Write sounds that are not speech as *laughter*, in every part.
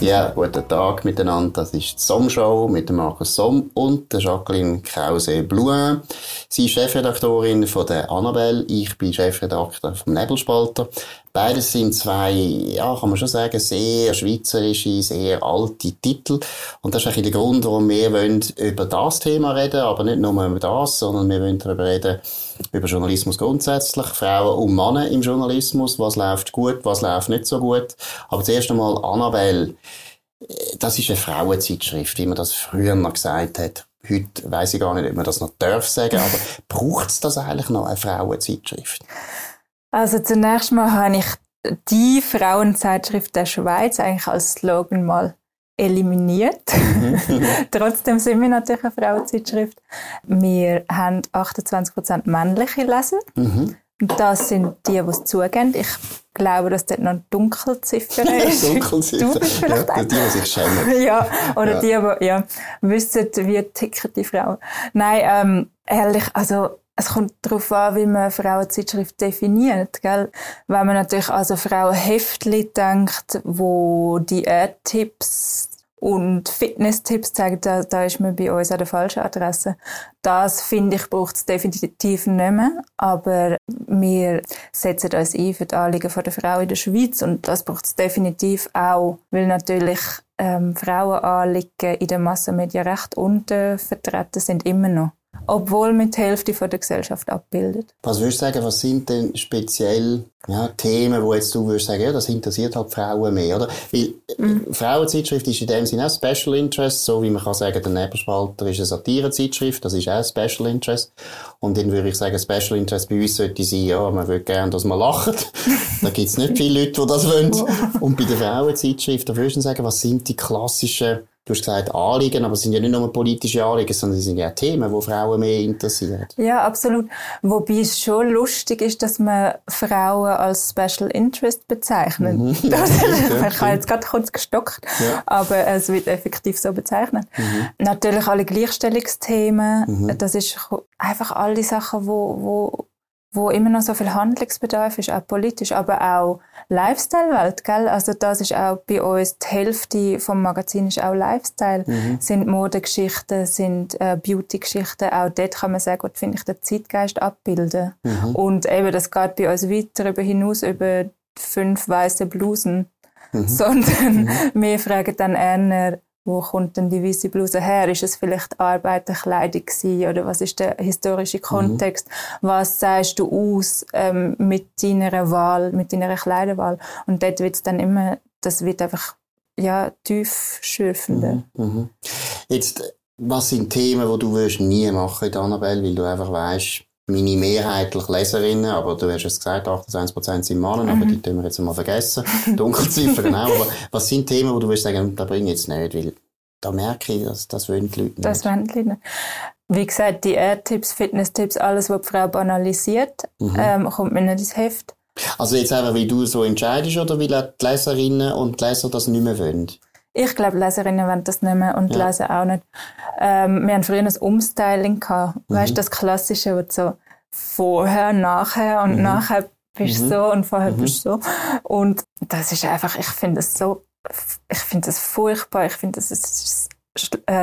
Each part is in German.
Ja, guten Tag miteinander. Das ist die Somm-Show mit Markus Somm und der Jacqueline Krause-Blouin. Sie ist Chefredaktorin von der Annabelle. Ich bin Chefredakteur vom Nebelspalter. Beides sind zwei, ja, kann man schon sagen, sehr schweizerische, sehr alte Titel. Und das ist eigentlich der Grund, warum wir wollen über das Thema reden, aber nicht nur über das, sondern wir wollen darüber reden, über Journalismus grundsätzlich, Frauen und Männer im Journalismus, was läuft gut, was läuft nicht so gut. Aber zuerst einmal Annabelle, das ist eine Frauenzeitschrift, wie man das früher noch gesagt hat. Heute weiß ich gar nicht, ob man das noch darf sagen, aber *laughs* braucht es das eigentlich noch, eine Frauenzeitschrift? Also zunächst mal habe ich die Frauenzeitschrift der Schweiz eigentlich als Slogan mal eliminiert. Mhm. *laughs* Trotzdem sind wir natürlich eine Frauenzeitschrift. Wir haben 28% männliche Leser. Mhm. Das sind die, die es zugeben. Ich glaube, dass dort noch eine Dunkelziffer *laughs* ist. Dunkelziffer. Du bist vielleicht ja, die, die sich schämen. *laughs* ja, oder ja. die, die ja, wissen, wie ticken die Frauen. Nein, ähm, ehrlich, also es kommt darauf an, wie man Frauenzeitschrift definiert. Gell? Wenn man natürlich also Frauenheftli denkt, wo Diät-Tipps und Fitness-Tipps zeigen, da, da ist man bei uns an der falschen Adresse. Das, finde ich, braucht es definitiv nicht mehr. Aber wir setzen uns ein für die Anliegen der Frau in der Schweiz und das braucht es definitiv auch, weil natürlich ähm, Frauenanliegen in den Massenmedien recht untervertreten sind immer noch obwohl mit die Hälfte von der Gesellschaft abbildet. Was würdest du sagen, was sind denn speziell ja, Themen, wo jetzt du würdest sagen, ja, das interessiert halt Frauen mehr, oder? Weil mhm. Frauenzeitschrift ist in dem Sinne auch Special Interest, so wie man kann sagen, der Nebelspalter ist eine Satirezeitschrift, das ist auch Special Interest. Und dann würde ich sagen, Special Interest bei uns sollte sein, ja, man würde gerne, dass man lacht. *laughs* da gibt es nicht viele Leute, die das wollen. Und bei der Frauenzeitschrift, da würdest du sagen, was sind die klassischen Du hast gesagt Anliegen, aber es sind ja nicht nur politische Anliegen, sondern es sind ja Themen, die Frauen mehr interessieren. Ja, absolut. Wobei es schon lustig ist, dass man Frauen als Special Interest bezeichnet. Mhm. *laughs* Das, ich habe jetzt gerade kurz gestockt, ja. aber es wird effektiv so bezeichnet. Mhm. Natürlich alle Gleichstellungsthemen, mhm. das ist einfach all die Sachen, wo, wo wo immer noch so viel Handlungsbedarf ist, auch politisch, aber auch Lifestyle-Welt, gell? Also das ist auch bei uns die Hälfte vom Magazin ist auch Lifestyle, mhm. sind Modegeschichten, sind äh, Beauty-Geschichten, auch dort kann man sehr gut, finde ich, den Zeitgeist abbilden. Mhm. Und eben, das geht bei uns weiter darüber hinaus, über fünf weiße Blusen, mhm. *laughs* sondern mhm. wir fragen dann eher, wo kommt denn die weiße Bluse her? Ist es vielleicht Arbeiterkleidung gewesen? Oder was ist der historische Kontext? Mhm. Was sagst du aus ähm, mit deiner Wahl, mit deiner Kleiderwahl? Und dort wird es dann immer, das wird einfach ja, tief schürfender. Mhm. Mhm. Jetzt, was sind Themen, die du wirst nie machen in Annabelle, weil du einfach weißt, meine mehrheitlich Leserinnen, aber du hast es gesagt, 28% sind Männer, mhm. aber die tun wir jetzt mal vergessen. Dunkelziffern auch. Aber was sind Themen, wo du würdest sagen, da bringe ich jetzt nicht, weil da merke ich, dass das wollen die Leute nicht. Das wollen die Leute nicht. Wie gesagt, die Erdtipps, Fitnesstipps, alles, was die Frau banalisiert, mhm. ähm, kommt mir nicht ins Heft. Also jetzt einfach, wie du so entscheidest oder weil die Leserinnen und Leser das nicht mehr wollen? Ich glaube, Leserinnen wollen das nicht mehr und ja. Leser auch nicht. Ähm, wir haben früher ein Umstyling gehabt. Mhm. Weißt du, das Klassische, wo so vorher, nachher und mhm. nachher bist du mhm. so und vorher mhm. bist du so. Und das ist einfach, ich finde es so, ich finde das furchtbar. Ich finde, das ist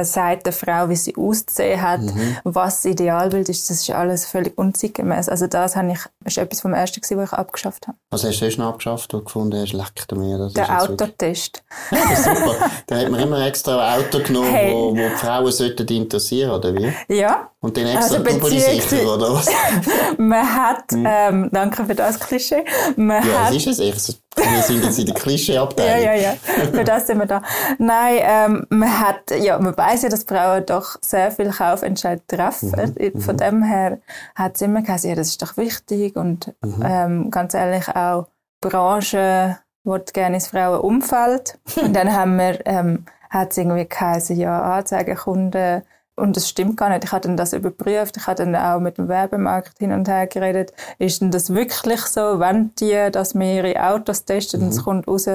sagt der Frau, wie sie auszusehen hat, mhm. was das Idealbild ist, das ist alles völlig unzeitgemäß. Also das habe ich, ist etwas vom Ersten gewesen, was ich abgeschafft habe. Was hast du erst noch abgeschafft, und gefunden hast, leck mir das Der Autotest. Ja, super. *laughs* da hat man immer extra ein Auto genommen, hey. wo, wo die Frauen sollten interessieren, oder wie? Ja. Und dann extra also sicher, oder was? *laughs* man hat, hm. ähm, danke für das Klischee, man ja, hat... was ist es? Wir sind jetzt in der Klischeeabteilung. ja, ja, ja. Für das sind wir da. Nein, ähm, man hat, ja, man weiß ja, dass Frauen doch sehr viel Kaufentscheid treffen. Mhm. Von mhm. dem her hat es immer gesagt, ja, das ist doch wichtig und mhm. ähm, ganz ehrlich auch Branche wo gerne ins Frauenumfeld. *laughs* und dann haben wir, ähm, hat es irgendwie geheißen, ja, Anzeigekunden und das stimmt gar nicht. Ich habe dann das überprüft. Ich habe dann auch mit dem Werbemarkt hin und her geredet. Ist denn das wirklich so, wenn die, dass wir ihre Autos testen mhm. und es mhm. kommt raus,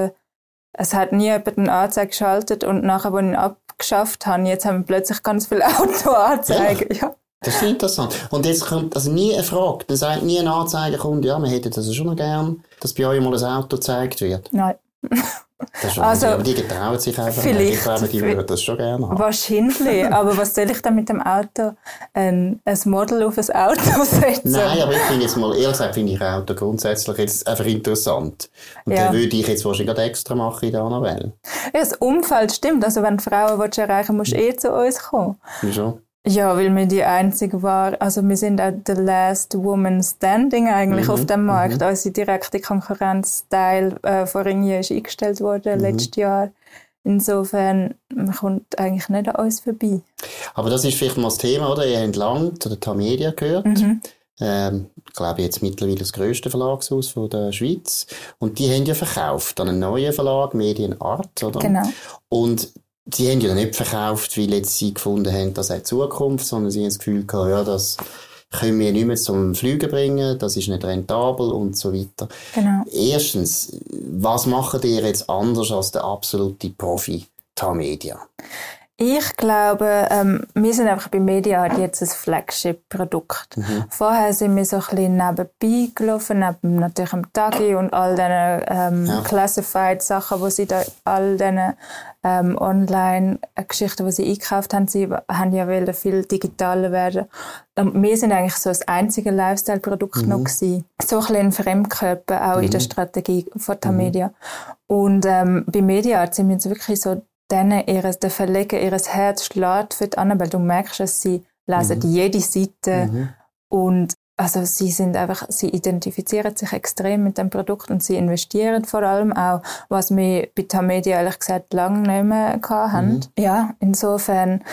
es hat nie jemand eine Anzeige geschaltet und nachher, als ich ihn abgeschafft habe, jetzt haben wir plötzlich ganz viele *laughs* Autoanzeigen. Ja. Das ist interessant. Und jetzt kommt also nie eine Frage. Dann sagt nie eine Anzeige, kommt, ja, wir hätten das schon noch gern, dass bei euch mal ein Auto gezeigt wird. Nein. Also, aber die getrauen sich einfach vielleicht, Ich glaube, die würden das schon gerne haben. Wahrscheinlich, *laughs* aber was soll ich dann mit dem Auto, ein, ein Model auf ein Auto *laughs* setzen? Nein, aber ich finde jetzt mal, ehrlich gesagt, finde ich Auto grundsätzlich jetzt einfach interessant. Und ja. dann würde ich jetzt wahrscheinlich extra machen in der Annabelle. Ja, das Umfeld stimmt. Also wenn Frauen willst erreichen musst du eh zu uns kommen. Wieso? Ja, weil wir die einzige war, also wir sind auch the last woman standing eigentlich mhm, auf dem Markt. Mhm. Unsere direkte Konkurrenz Teil äh, von Ringier ist eingestellt worden mhm. letztes Jahr. Insofern, man kommt eigentlich nicht an uns vorbei. Aber das ist vielleicht mal das Thema, oder? Ihr habt lange zu der Tamedia gehört. Mhm. Ähm, ich glaube jetzt mittlerweile das grösste Verlagshaus von der Schweiz. Und die haben ja verkauft an einen neuen Verlag, Medienart, oder? Genau. Und sie haben ja nicht verkauft, weil jetzt sie gefunden haben, das hat Zukunft, sondern sie haben das Gefühl gehabt, ja, das können wir nicht mehr zum Flügen bringen, das ist nicht rentabel und so weiter. Genau. Erstens, was machen ihr jetzt anders als der absolute Profi Tamedia? Ich glaube, ähm, wir sind einfach bei Media jetzt ein Flagship-Produkt. Mhm. Vorher sind wir so ein bisschen nebenbei gelaufen, neben natürlich dem Tagi und all diesen ähm, ja. Classified-Sachen, wo sie da, all diesen ähm, Online-Geschichten, die sie eingekauft haben, sie haben ja wollen viel digitaler werden. Und wir sind eigentlich so das einzige Lifestyle-Produkt mhm. noch gewesen. So ein bisschen Fremdkörper auch mhm. in der mhm. Strategie von Tamedia. Mhm. Und ähm, bei Media sind wir jetzt wirklich so denen ihres, der Verleger ihres Herz schlägt für die Annabelle. Du merkst dass sie lesen mhm. jede Seite mhm. und also sie sind einfach, sie identifizieren sich extrem mit dem Produkt und sie investieren vor allem auch, was wir bei Tamedia ehrlich gesagt lange nicht mehr hatten. Mhm. Ja, insofern,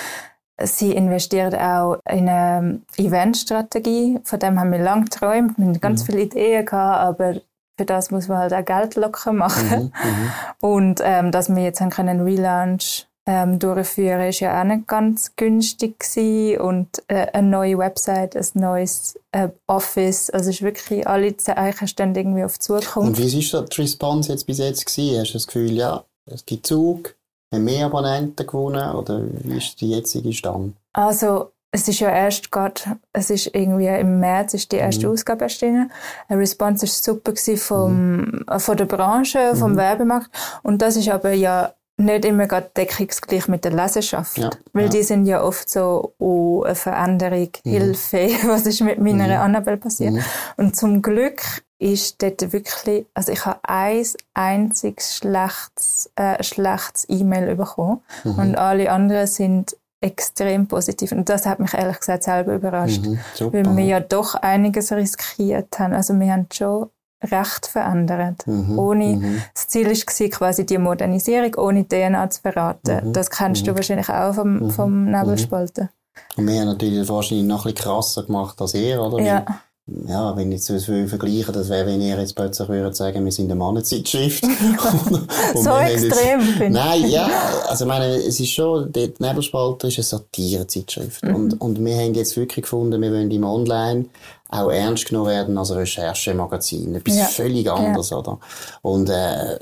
sie investieren auch in eine Eventstrategie, von dem haben wir lange geträumt, wir haben ganz mhm. viele Ideen gehabt, aber für das muss man halt auch Geld locker machen. Mhm, mhm, und ähm, dass wir jetzt einen Relaunch ähm, durchführen, ist ja auch nicht ganz günstig gewesen. und äh, eine neue Website, ein neues äh, Office, also ist wirklich alle Zeichen stehen irgendwie auf Zukunft. Und wie ist die Response jetzt bis jetzt gewesen? Hast du das Gefühl, ja, es gibt Zug, haben mehr Abonnenten gewonnen oder wie ist die jetzige Stand? Also es ist ja erst gerade, es ist irgendwie im März ist die erste mhm. Ausgabe erschienen. Eine Response ist super vom, mhm. Von der Branche, vom mhm. Werbemarkt. Und das ist aber ja nicht immer gerade deckungsgleich mit der Leserschaft. Ja, weil ja. die sind ja oft so, oh, eine Veränderung, mhm. Hilfe, *laughs* was ist mit meiner mhm. Annabelle passiert. Mhm. Und zum Glück ist dort wirklich, also ich habe ein einziges schlechtes, äh, schlechtes E-Mail bekommen mhm. und alle anderen sind extrem positiv. Und das hat mich ehrlich gesagt selber überrascht. Mhm, weil wir ja doch einiges riskiert haben. Also wir haben schon recht verändert. Mhm, ohne, mhm. Das Ziel war quasi die Modernisierung, ohne DNA zu verraten. Mhm, das kennst du mhm. wahrscheinlich auch vom, vom Nebelspalten. Und wir haben natürlich wahrscheinlich noch ein bisschen krasser gemacht als ihr, oder? Ja ja, wenn ich es vergleichen das wäre, wenn ihr jetzt plötzlich würdet sagen, wir sind eine Mannenzeitschrift. *laughs* so extrem, finde ich. Nein, ja, also ich meine, es ist schon, die Nebelspalter ist eine Satirezeitschrift. Mhm. Und, und wir haben jetzt wirklich gefunden, wir wollen im Online auch ernst genommen werden als Recherchemagazin. Etwas ja. völlig anderes, ja. oder? Und äh,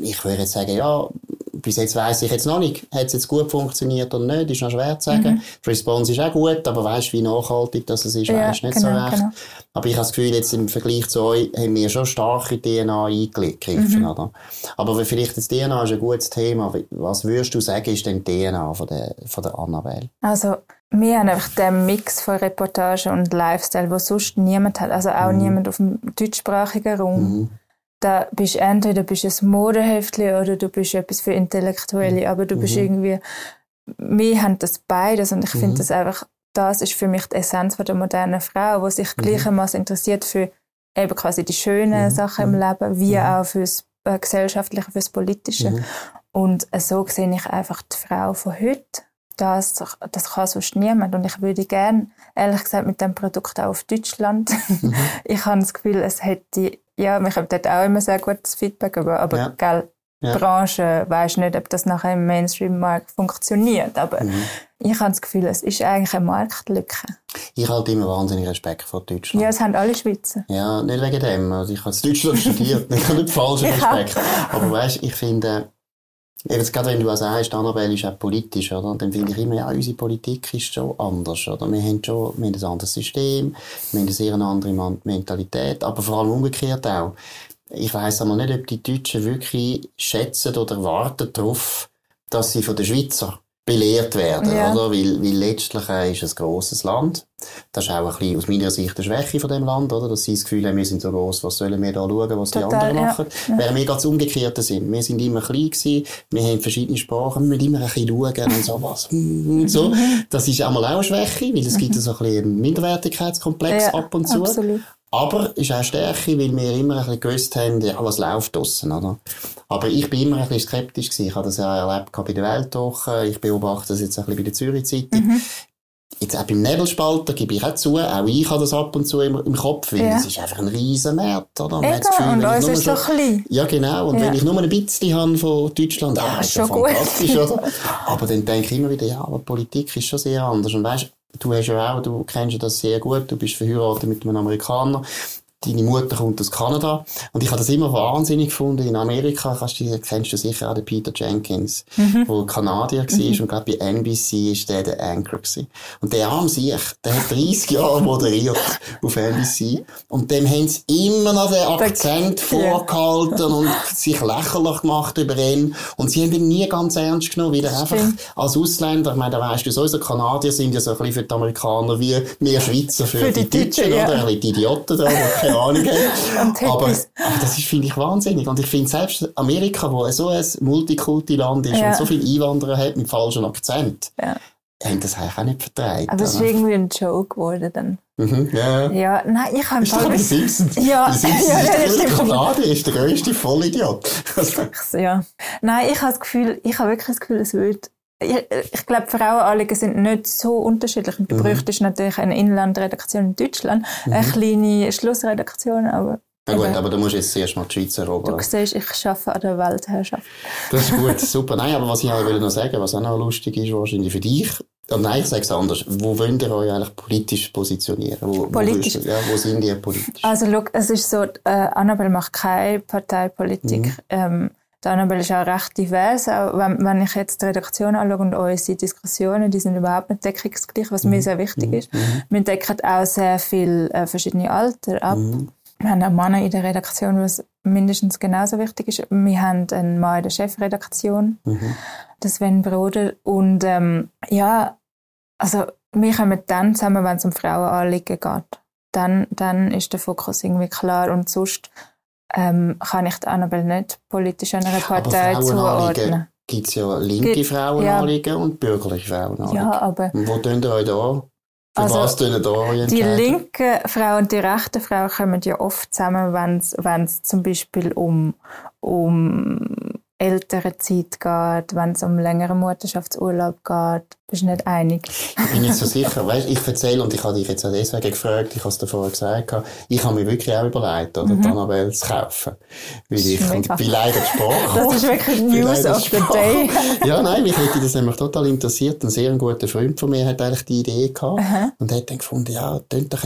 ich würde jetzt sagen, ja, bis jetzt weiss ich jetzt noch nicht, hat es jetzt gut funktioniert oder nicht, ist noch schwer zu sagen. Mhm. Die Response ist auch gut, aber weißt wie nachhaltig das ist, ja, weißt nicht genau, so recht. Genau. Aber ich habe das Gefühl, jetzt im Vergleich zu euch haben wir schon starke DNA eingegriffen, mhm. oder? Aber vielleicht das DNA ist ein gutes Thema. Was würdest du sagen, ist denn DNA von der, von der Annabelle? Also, wir haben einfach den Mix von Reportage und Lifestyle, wo sonst niemand hat, also auch mhm. niemand auf dem deutschsprachigen Raum. Mhm. Da bist entweder bist ein Modeheftli oder du bist etwas für Intellektuelle, mhm. aber du bist mhm. irgendwie, wir haben das beides und ich finde mhm. das einfach, das ist für mich die Essenz von der modernen Frau, die sich mhm. gleichermaßen interessiert für eben quasi die schönen Sachen im Leben, wie auch fürs äh, Gesellschaftliche, fürs Politische. Und so sehe ich einfach die Frau von heute das, das kann sonst niemand. Und ich würde gerne, ehrlich gesagt, mit dem Produkt auch auf Deutschland. Mhm. *laughs* ich habe das Gefühl, es hätte, ja, mich haben dort auch immer sehr gutes Feedback, aber, aber ja. gell, ja. Branche weiß nicht, ob das nachher im Mainstream-Markt funktioniert. Aber mhm. ich habe das Gefühl, es ist eigentlich eine Marktlücke. Ich halte immer wahnsinnig Respekt vor Deutschland. Ja, es haben alle Schweizer. Ja, nicht wegen dem. Also ich habe in Deutschland studiert. *laughs* Ich habe nicht falschen Respekt. Aber weißt, ich finde, Jetzt gerade wenn du was sagst, Annabelle ist auch politisch, oder? Dann finde ich immer, ja, unsere Politik ist schon anders, oder? Wir haben schon, wir haben ein anderes System, wir haben eine sehr andere Mentalität, aber vor allem umgekehrt auch. ich weiss aber nicht, ob die Deutschen wirklich schätzen oder warten darauf, dass sie von den Schweizer belehrt werden, ja. oder? Weil, weil letztlich äh, ist es ein grosses Land. Das ist auch ein bisschen aus meiner Sicht eine Schwäche von dem Land, oder? Dass sie das Gefühl haben, wir sind so gross, was sollen wir da schauen, was Total, die anderen machen? Ja. Während wir ganz umgekehrt sind. Wir sind immer klein gewesen, wir haben verschiedene Sprachen, wir müssen immer ein bisschen schauen und so *laughs* was. Und so. Das ist einmal auch eine Schwäche, weil es gibt so ein bisschen einen Minderwertigkeitskomplex ja, ab und zu. Absolut. Aber ist auch Stärke, weil wir immer ein bisschen gewusst haben, ja, was läuft draussen, oder? Aber ich bin immer ein bisschen skeptisch gewesen. Ich habe das ja erlebt bei der Weltwoche. Ich beobachte das jetzt ein bisschen bei der Zürich Zeitung. Mhm. Jetzt auch beim Nebelspalter gebe ich auch zu, auch ich habe das ab und zu im, im Kopf, weil ja. es ist einfach ein riesen Markt, oder? Man Gefühl, und uns ist so klein. Ja, genau. Und ja. wenn ich nur ein bisschen habe von Deutschland, ah, ja, ist schon fantastisch, gut. oder? *laughs* Aber dann denke ich immer wieder, ja, aber Politik ist schon sehr anders. Und weißt, du hast ja auch, du kennst ja das sehr gut, du bist verheiratet mit einem Amerikaner deine Mutter kommt aus Kanada. Und ich habe das immer wahnsinnig gefunden. In Amerika kannst du, kennst du sicher auch den Peter Jenkins, mhm. wo Kanadier war. Mhm. Und glaube bei NBC ist der der Anchor gewesen. Und der arm sich, der hat 30 Jahre moderiert *laughs* auf NBC. Und dem haben sie immer noch den Akzent vorgehalten und sich lächerlich gemacht über ihn. Und sie haben ihn nie ganz ernst genommen, weil er einfach als Ausländer, ich meine, da weißt du sowieso, Kanadier sind ja so ein bisschen für die Amerikaner wie wir Schweizer für, für die, die Deutschen, ja. oder? Die Idioten da, keine Ahnung *laughs* haben. aber, aber das ist, finde ich, wahnsinnig. Und ich finde selbst Amerika, wo so ein Multikulti-Land ist ja. und so viele Einwanderer hat mit falschem Akzent, ja. haben das eigentlich auch nicht vertragen. Aber es ist irgendwie ein Joke geworden dann. Mhm, ja. ja, nein, ich habe... Ist doch die Simpsons. Ja, die Simpsons ja, ist der Kanadier, ist der grösste Vollidiot. *laughs* ja. Nein, ich habe das Gefühl, ich habe wirklich das Gefühl, es würde ich, ich glaube, Frauenanliegen sind nicht so unterschiedlich. Und mhm. ist natürlich eine Inlandredaktion in Deutschland, mhm. eine kleine Schlussredaktion, aber ja gut, aber du musst jetzt zuerst mal die Schweiz erobern. Du siehst, ich arbeite an der Weltherrschaft. Das ist gut, super. Nein, aber was ich auch noch sagen was auch noch lustig ist, wahrscheinlich für dich, oh nein, ich sage es anders. Wo wollt ihr euch eigentlich politisch positionieren? Wo, politisch? Wo, ja, wo sind ihr politisch? Also, look, es ist so, äh, Annabelle macht keine Parteipolitik. Mhm. Ähm, die Annabelle ist auch recht divers. Auch wenn, wenn ich jetzt die Redaktion anschaue und unsere Diskussionen, die sind überhaupt nicht deckungsgleich, was mhm. mir sehr wichtig mhm. ist. Mhm. Wir decken auch sehr viele äh, verschiedene Alter ab. Mhm. Wir haben auch Männer in der Redaktion, was mindestens genauso wichtig ist. Wir haben einen Mann in der Chefredaktion, mhm. das Sven Broder. Und ähm, ja, also wir kommen dann zusammen, wenn es um Frauenanliegen geht. Dann, dann ist der Fokus irgendwie klar. Und sonst ähm, kann ich die Annabelle nicht politisch einer Partei zuordnen. Gibt es ja linke Gibt, Frauenanliegen ja. und bürgerliche Frauenanliegen. Ja, aber... Und wo tun ihr euch da? Für also, was tun da Die linken Frauen und die rechten Frauen kommen ja oft zusammen, wenn es zum Beispiel um, um ältere Zeit geht, wenn es um längeren Mutterschaftsurlaub geht. Bist du nicht einig? Ich bin nicht so sicher. Weißt, ich erzähle, und ich habe dich jetzt auch deswegen gefragt, ich habe es dir vorher gesagt, ich habe mir wirklich auch überlegt, oder, mhm. Annabelle zu kaufen. Weil ich bin leider Sprache. Das ist wirklich News of the Day. *laughs* ja, nein, mich hätte das nämlich total interessiert. Ein sehr guter Freund von mir hat eigentlich die Idee gehabt. Mhm. Und hat dann gefunden, ja, tönt doch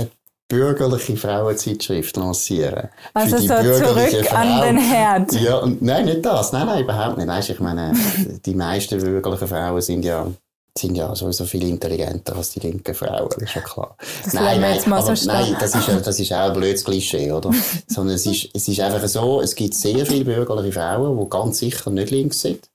bürgerliche Frauenzeitschrift lancieren. Also so zurück Frau. an den Herd. Ja, und, nein, nicht das. Nein, nein, überhaupt nicht. Weißt, ich meine, die meisten bürgerlichen Frauen sind ja sind ja sowieso viel intelligenter als die linken Frauen, ist ja klar. Das nein, nein, jetzt mal aber, so nein, das ist, das ist auch ein blödes Klischee, oder? *laughs* Sondern es ist, es ist einfach so, es gibt sehr viele bürgerliche Frauen, die ganz sicher nicht links sind.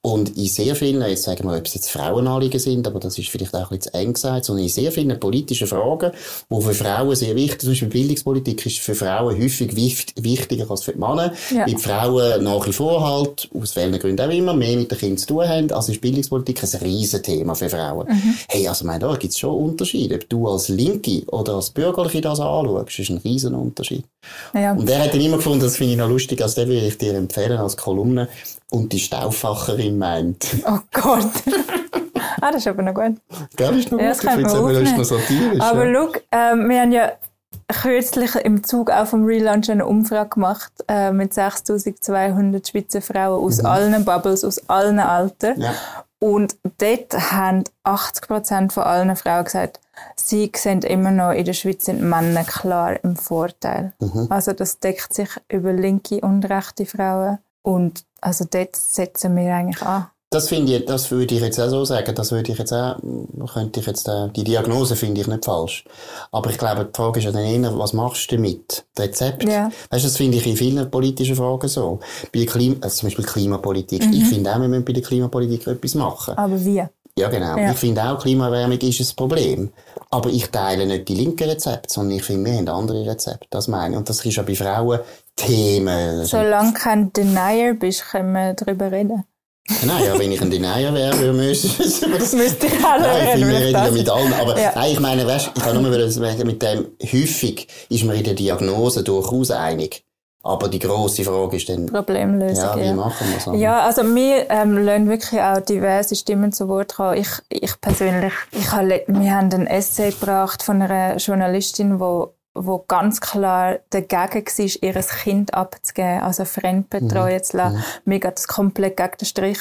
Und in sehr vielen, jetzt sagen wir, ob es jetzt Frauenanliegen sind, aber das ist vielleicht auch ein bisschen zu eng gesagt, sondern in sehr vielen politischen Fragen, die für Frauen sehr wichtig sind, zum Beispiel Bildungspolitik ist für Frauen häufig wichtiger als für die Männer, ja. weil die Frauen nach wie vor halt, aus welchen Gründen auch immer, mehr mit den Kindern zu tun haben, also ist Bildungspolitik ein Riesenthema für Frauen. Mhm. Hey, also mein, da gibt es schon Unterschiede. Ob du als Linke oder als Bürgerliche das anschaust, ist ein Riesenunterschied. Ja. Und er hat dann immer gefunden, das finde ich noch lustig, also den würde ich dir empfehlen als Kolumne, und die Stauffacherin meint. Oh Gott. *laughs* ah, das ist aber noch gut. Gell, ist noch ja, gut. Ich finde es noch satirisch. Aber ja. schau, äh, wir haben ja kürzlich im Zug auch vom Relaunch eine Umfrage gemacht äh, mit 6200 Schweizer Frauen aus mhm. allen Bubbles, aus allen Altern. Ja. Und dort haben 80% von allen Frauen gesagt, sie sehen immer noch, in der Schweiz sind Männer klar im Vorteil. Mhm. Also das deckt sich über linke und rechte Frauen. Und also dort setzen wir eigentlich an. das finde ich, das würde ich jetzt auch so sagen, das würde ich jetzt auch, könnte ich jetzt, äh, die Diagnose finde ich nicht falsch. Aber ich glaube, die Frage ist ja dann eher, was machst du damit? Rezept? Ja. Weißt du, das finde ich in vielen politischen Fragen so. Bei der Klima, also zum Beispiel Klimapolitik. Ich finde auch, wir müssen bei der Klimapolitik etwas machen. Aber wie? Ja, genau. Ja. Ich finde auch, Klimaerwärmung ist ein Problem. Aber ich teile nicht die linken Rezepte, sondern ich finde, wir haben andere Rezepte. Das meine ich. Und das ist ja bei Frauen Themen. Solange kein Denier bist, können wir darüber reden. Nein, ja, wenn ich ein Denier wäre, würde *laughs* wir das Müsste ich alle Nein, wir reden, ja mit allen. Aber Ja. nein, ich meine, weißt, ich kann nur sagen, mit dem, häufig ist man in der Diagnose durchaus einig. Aber die grosse Frage ist dann, Problemlösung. ja, wie ja. machen wir es? Ja, also wir ähm, lassen wirklich auch diverse Stimmen zu Wort kommen. Ich, ich persönlich, ich habe, le- wir haben ein Essay gebracht von einer Journalistin, wo wo ganz klar dagegen war, ihr Kind abzugeben, also fremdbetreuen zu lassen. Mir geht das komplett gegen den Strich.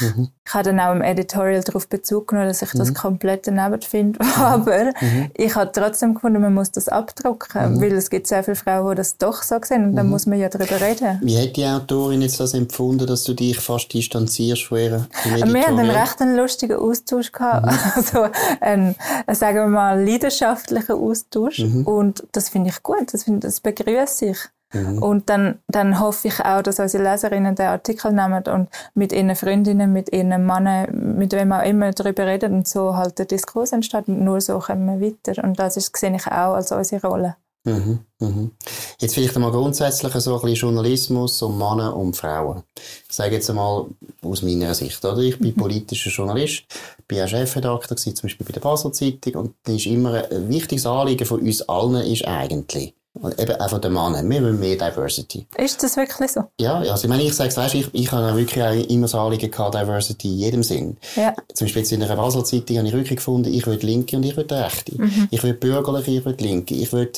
Ich habe dann auch im Editorial darauf Bezug genommen, dass ich das komplett daneben finde. *laughs* Aber ich habe trotzdem gefunden, man muss das abdrucken, weil es gibt sehr viele Frauen, die das doch so sehen und dann muss man ja darüber reden. Wie hat die Autorin jetzt das empfunden, dass du dich fast distanzierst von ihrer vom Wir haben einen recht einen lustigen Austausch gehabt. *laughs* Also, einen, sagen wir mal, leidenschaftlichen Austausch. Und das finde ich gut. Das, finde, das begrüße ich. Und dann, dann hoffe ich auch, dass unsere Leserinnen den Artikel nehmen und mit ihren Freundinnen, mit ihren Männern, mit wem auch immer darüber reden und so halt der Diskurs entsteht. Und nur so kommen wir weiter. Und das ist, sehe ich auch als unsere Rolle. Mhm, mhm. Jetzt vielleicht einmal grundsätzlich so ein bisschen Journalismus um Männer und Frauen. Ich sage jetzt einmal aus meiner Sicht, oder? Ich bin politischer Journalist, bin auch Chefredakteur zum Beispiel bei der Basel Zeitung und das ist immer ein wichtiges Anliegen von uns allen ist eigentlich, und eben auch von den Männern, wir wollen mehr Diversity. Ist das wirklich so? Ja, also ich meine, ich sage weißt, ich, ich habe wirklich auch immer das Anliegen gehabt, Diversity in jedem Sinn. Ja. Zum Beispiel jetzt in der Basel Zeitung habe ich wirklich gefunden, ich will Linke und ich will Rechte. Ich will Bürgerliche, ich will Linke. Ich will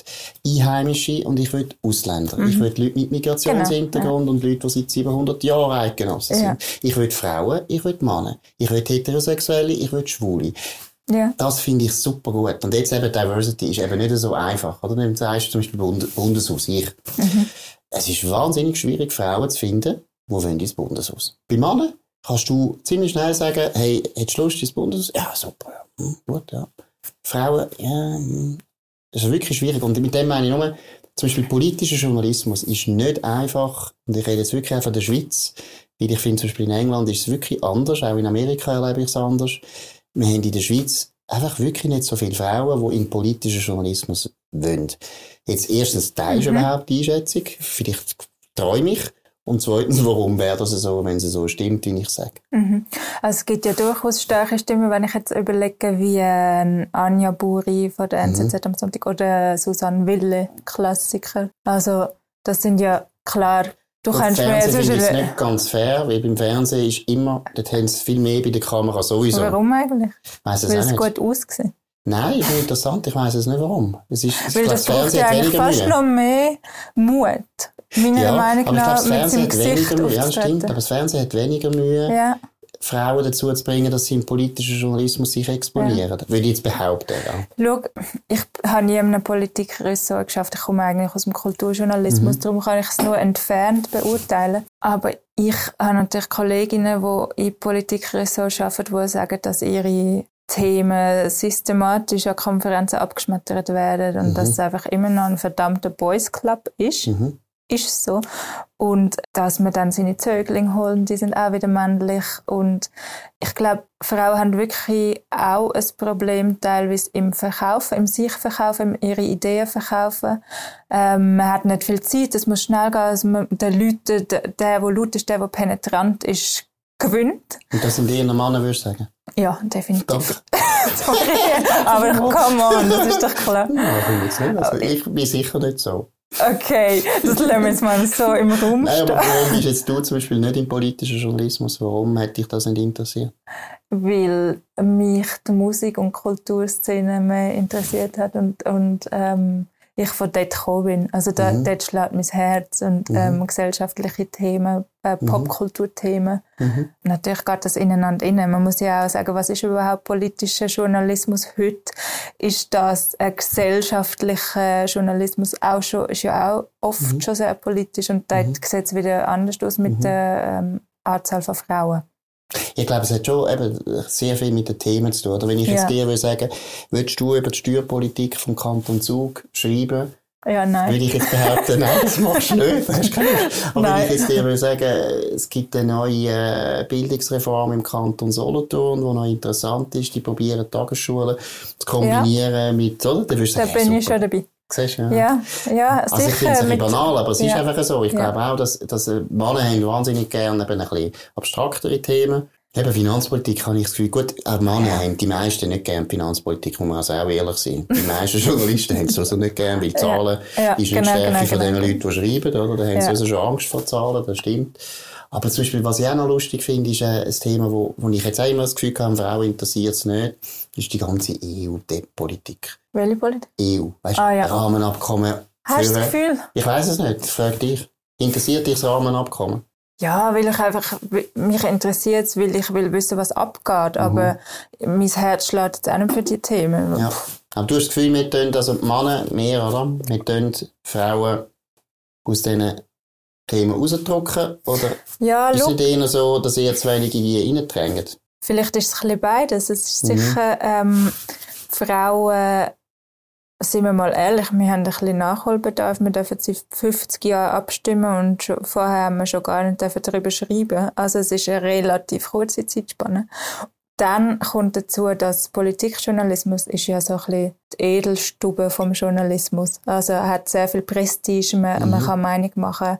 Einheimische und ich will Ausländer. Ich will Leute mit Migrationshintergrund und Leute, die seit 700 Jahren Eidgenossen Ja. sind. Ich will Frauen, ich will Männer. Ich will Heterosexuelle, ich will Schwule. Ja. Das finde ich super gut. Und jetzt eben Diversity ist eben nicht so einfach. Oder? Sagst du zum Beispiel Bund Bundeshaus. Ich. Es ist wahnsinnig schwierig, Frauen zu finden, die wollen ins Bundeshaus. Bei Männern kannst du ziemlich schnell sagen, hey, hättest du Lust ins Bundeshaus? Ja, super. Ja. Hm, gut, ja. Frauen, ja, hm. das ist wirklich schwierig. Und mit dem meine ich nur, zum Beispiel politischer Journalismus ist nicht einfach, und ich rede jetzt wirklich auch von der Schweiz, weil ich finde, zum Beispiel in England ist es wirklich anders, auch in Amerika erlebe ich es anders. Wir haben in der Schweiz einfach wirklich nicht so viele Frauen, die in politischen Journalismus wollen. Jetzt erstens, teilst du überhaupt die Einschätzung? Vielleicht träume ich. Und zweitens, warum wäre das so, wenn es so stimmt, wie ich sage? Mhm. Also es gibt ja durchaus starke Stimmen, wenn ich jetzt überlege, wie äh, Anja Buri von der NZZ am Sonntag oder Susanne Wille, Klassiker. Also das sind ja klar, du kannst mir Fernsehen finde ich es nicht ganz fair, weil beim Fernsehen ist immer, dort haben sie viel mehr bei der Kamera sowieso. Warum eigentlich? Weiss es Weil es nicht. gut aussieht. Nein, ist interessant, ich weiss es nicht warum. Es ist, ich Weil glaube, das braucht ja eigentlich fast Mühe. noch mehr Mut. Meiner Ja, Meinung nach mit seinem Gesicht weniger Mühe. Ja, stimmt, aber das Fernsehen hat weniger Mühe, Ja. Frauen dazu zu bringen, dass sie im politischen Journalismus sich exponieren. Würde ich jetzt behaupten, ja. Schau, ich habe nie in einem Politikressort geschafft. Ich komme eigentlich aus dem Kulturjournalismus, Mhm. darum kann ich es nur entfernt beurteilen. Aber ich habe natürlich Kolleginnen, die in Politikressort arbeiten, die sagen, dass ihre Themen systematisch an Konferenzen abgeschmettert werden und dass es einfach immer noch ein verdammter Boys Club ist. Mhm. Ist so. Und dass man dann seine Zöglinge holen, die sind auch wieder männlich. Und ich glaube, Frauen haben wirklich auch ein Problem teilweise im Verkaufen, im sich verkaufen, im ihre Ideen verkaufen. Ähm, man hat nicht viel Zeit, es muss schnell gehen. Also man, der Leute, der, der, der laut ist, der, der penetrant ist, gewinnt. Und das sind eher Männer, würdest du sagen? Ja, definitiv. *laughs* Sorry. Aber come on, das ist doch klar. Ja, ich nicht. Also, ich bin sicher nicht so. Okay, das lassen wir jetzt mal so im Raum Nein, aber warum bist jetzt du zum Beispiel nicht im politischen Journalismus? Warum hat dich das nicht interessiert? weil mich die Musik- und Kulturszene mehr interessiert hat und, und ähm, ich von dort gekommen bin. Also da, Mhm. dort schlägt mein Herz und ähm, gesellschaftliche Themen, äh, Popkulturthemen. Mhm. Natürlich geht das ineinander innen. Man muss ja auch sagen, was ist überhaupt politischer Journalismus heute? Ist das ein gesellschaftlicher Journalismus auch schon, ist ja auch oft Mhm. schon sehr politisch und dort sieht es wieder anders aus mit der ähm, Anzahl von Frauen. Ich glaube, es hat schon eben sehr viel mit den Themen zu tun. Oder wenn ich jetzt Ja. dir würde sagen, würdest du über die Steuerpolitik vom Kanton Zug schreiben, Ja, nein. würde ich jetzt behaupten, nein, das machst du nicht. *laughs* Hast keine Lust. Aber wenn Nein. ich jetzt dir würde sagen, es gibt eine neue äh, Bildungsreform im Kanton Solothurn, die noch interessant ist, die probieren Tagesschulen zu kombinieren mit, oder? Dann würdest du Da sagen, bin ja, ich schon dabei. Siehst du, ja. Ja, ja, Also ich sicher. finde es ein bisschen banal, aber es ist Ja. einfach so. Ich Ja. glaube auch, dass, dass äh, Männer haben wahnsinnig gerne eben ein bisschen abstraktere Themen. Eben Finanzpolitik habe ich das Gefühl, gut, auch Männer haben die meisten nicht gerne Finanzpolitik, muss man also auch ehrlich sein. Die meisten *laughs* Journalisten haben es also nicht gerne, weil Zahlen Ja, ist nicht genau, Stärke genau, von genau. den Leuten, die schreiben, oder? Da haben sie Ja. also schon Angst vor Zahlen, das stimmt. Aber zum Beispiel, was ich auch noch lustig finde, ist äh, ein Thema, wo, wo ich jetzt auch immer das Gefühl habe, Frauen interessiert es nicht, ist die ganze EU-Politik. Welche Politik? EU, weißt du, Ah, ja. Rahmenabkommen. Hast du das Gefühl? ich weiß es nicht, ich frage dich. Interessiert dich das Rahmenabkommen? Ja, weil ich einfach, mich interessiert es, weil ich will wissen, was abgeht. Aber mein Herz schlägt jetzt auch nicht für die Themen. Mhm. Ja. Aber du hast das Gefühl, wir tun, also die Männer mehr, oder? Wir tun Frauen aus diesen Themen rausdrücken? Oder Ja, ist es eher so, dass ihr zu wenig in die reindrängt? vielleicht ist es ein bisschen beides. Es ist Mhm. sicher, ähm, Frauen, sind wir mal ehrlich, wir haben ein bisschen Nachholbedarf. Wir dürfen seit 50 Jahren abstimmen und schon, vorher haben wir schon gar nicht darüber schreiben. Also es ist eine relativ kurze Zeitspanne. Dann kommt dazu, dass Politikjournalismus ist ja so ein bisschen die Edelstube vom Journalismus. Also er hat sehr viel Prestige, man, man kann Meinung machen,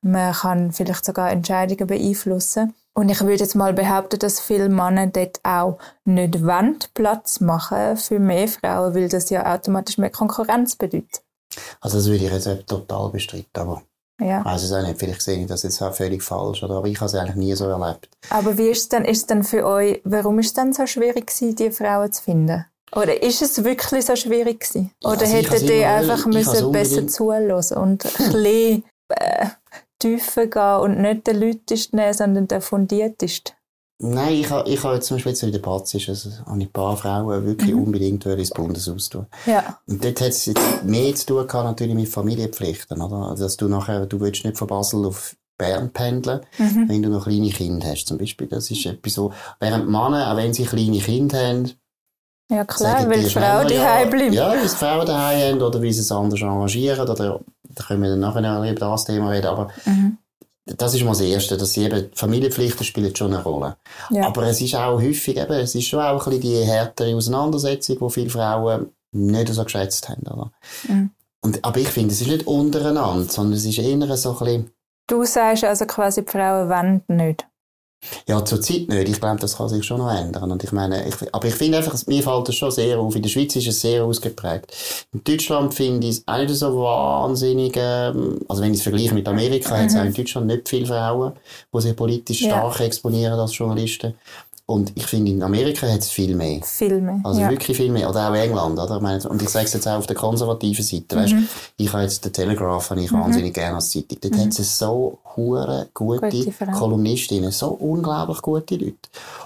man kann vielleicht sogar Entscheidungen beeinflussen. Und ich würde jetzt mal behaupten, dass viele Männer dort auch nicht wollen Platz machen für mehr Frauen, weil das ja automatisch mehr Konkurrenz bedeutet. Also das würde ich jetzt total bestreiten, aber Ja. es auch nicht. Vielleicht sehe ich das jetzt auch völlig falsch, oder? aber ich habe es eigentlich nie so erlebt. Aber wie ist es denn, ist es denn für euch, warum ist es denn so schwierig gewesen, die Frauen zu finden? Oder ist es wirklich so schwierig gewesen? Oder also hättet ihr einfach has müssen besser zuhören und ein *laughs* bisschen äh, tiefer gehen und nicht den Lautesten nehmen, sondern den fundiertesten? Nein, ich habe ich ha jetzt zum Beispiel jetzt in der ist also, habe ich ein paar Frauen wirklich Mhm. unbedingt ins Bundeshaus tun. Ja. Und dort hat es mehr zu tun gehabt, natürlich mit Familienpflichten, oder? Also, dass du nachher, du willst nicht von Basel auf Bern pendeln, Mhm. wenn du noch kleine Kinder hast, zum Beispiel. Das ist etwas so. Während Männer, auch wenn sie kleine Kinder haben, Ja, klar, weil die Frau daheim bleibt. Ja, weil die Frauen daheim haben, oder wie sie es anders arrangieren, oder, da können wir dann nachher noch über das Thema reden, aber Mhm. Das ist mal das Erste, dass sie eben, Familienpflichten spielen schon eine Rolle. Ja. Aber es ist auch häufig eben, es ist schon auch ein bisschen die härtere Auseinandersetzung, die viele Frauen nicht so geschätzt haben, oder? Mhm. Und, aber ich finde, es ist nicht untereinander, sondern es ist eher so ein bisschen, Du sagst also quasi, die Frauen wollen nicht. Ja, zur Zeit nicht. Ich glaube, das kann sich schon noch ändern. Und ich meine, ich, aber ich finde einfach, mir fällt das schon sehr auf. In der Schweiz ist es sehr ausgeprägt. In Deutschland finde ich es auch nicht so wahnsinnig, ähm, also wenn ich es vergleiche mit Amerika, hat es auch in Deutschland nicht viele Frauen, die sich politisch Ja. stark exponieren als Journalisten. Und ich finde, in Amerika hat es viel mehr. Filme. Also ja. wirklich viel mehr. Oder auch England, oder? Ich meine, und ich sage es jetzt auch auf der konservativen Seite, weißt? Mhm. Ich habe jetzt den Telegraph, habe ich wahnsinnig gerne als Zeitung. Dort hat es so hure gute, Gute. Kolumnistinnen, so unglaublich gute Leute.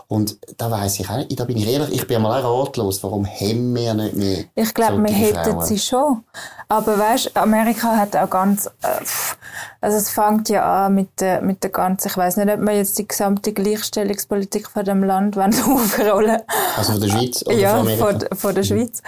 Und da weiss ich auch nicht, da bin ich ehrlich, ich bin mal auch ratlos, warum haben wir nicht mehr Ich glaube, wir hätten Frauen? sie schon. Aber weißt, Amerika hat auch ganz, äh, also es fängt ja an mit der, mit der ganzen, ich weiß nicht, ob wir jetzt die gesamte Gleichstellungspolitik von dem Land wollen *laughs* aufrollen. Also von der Schweiz oder ja, von von, von der Schweiz.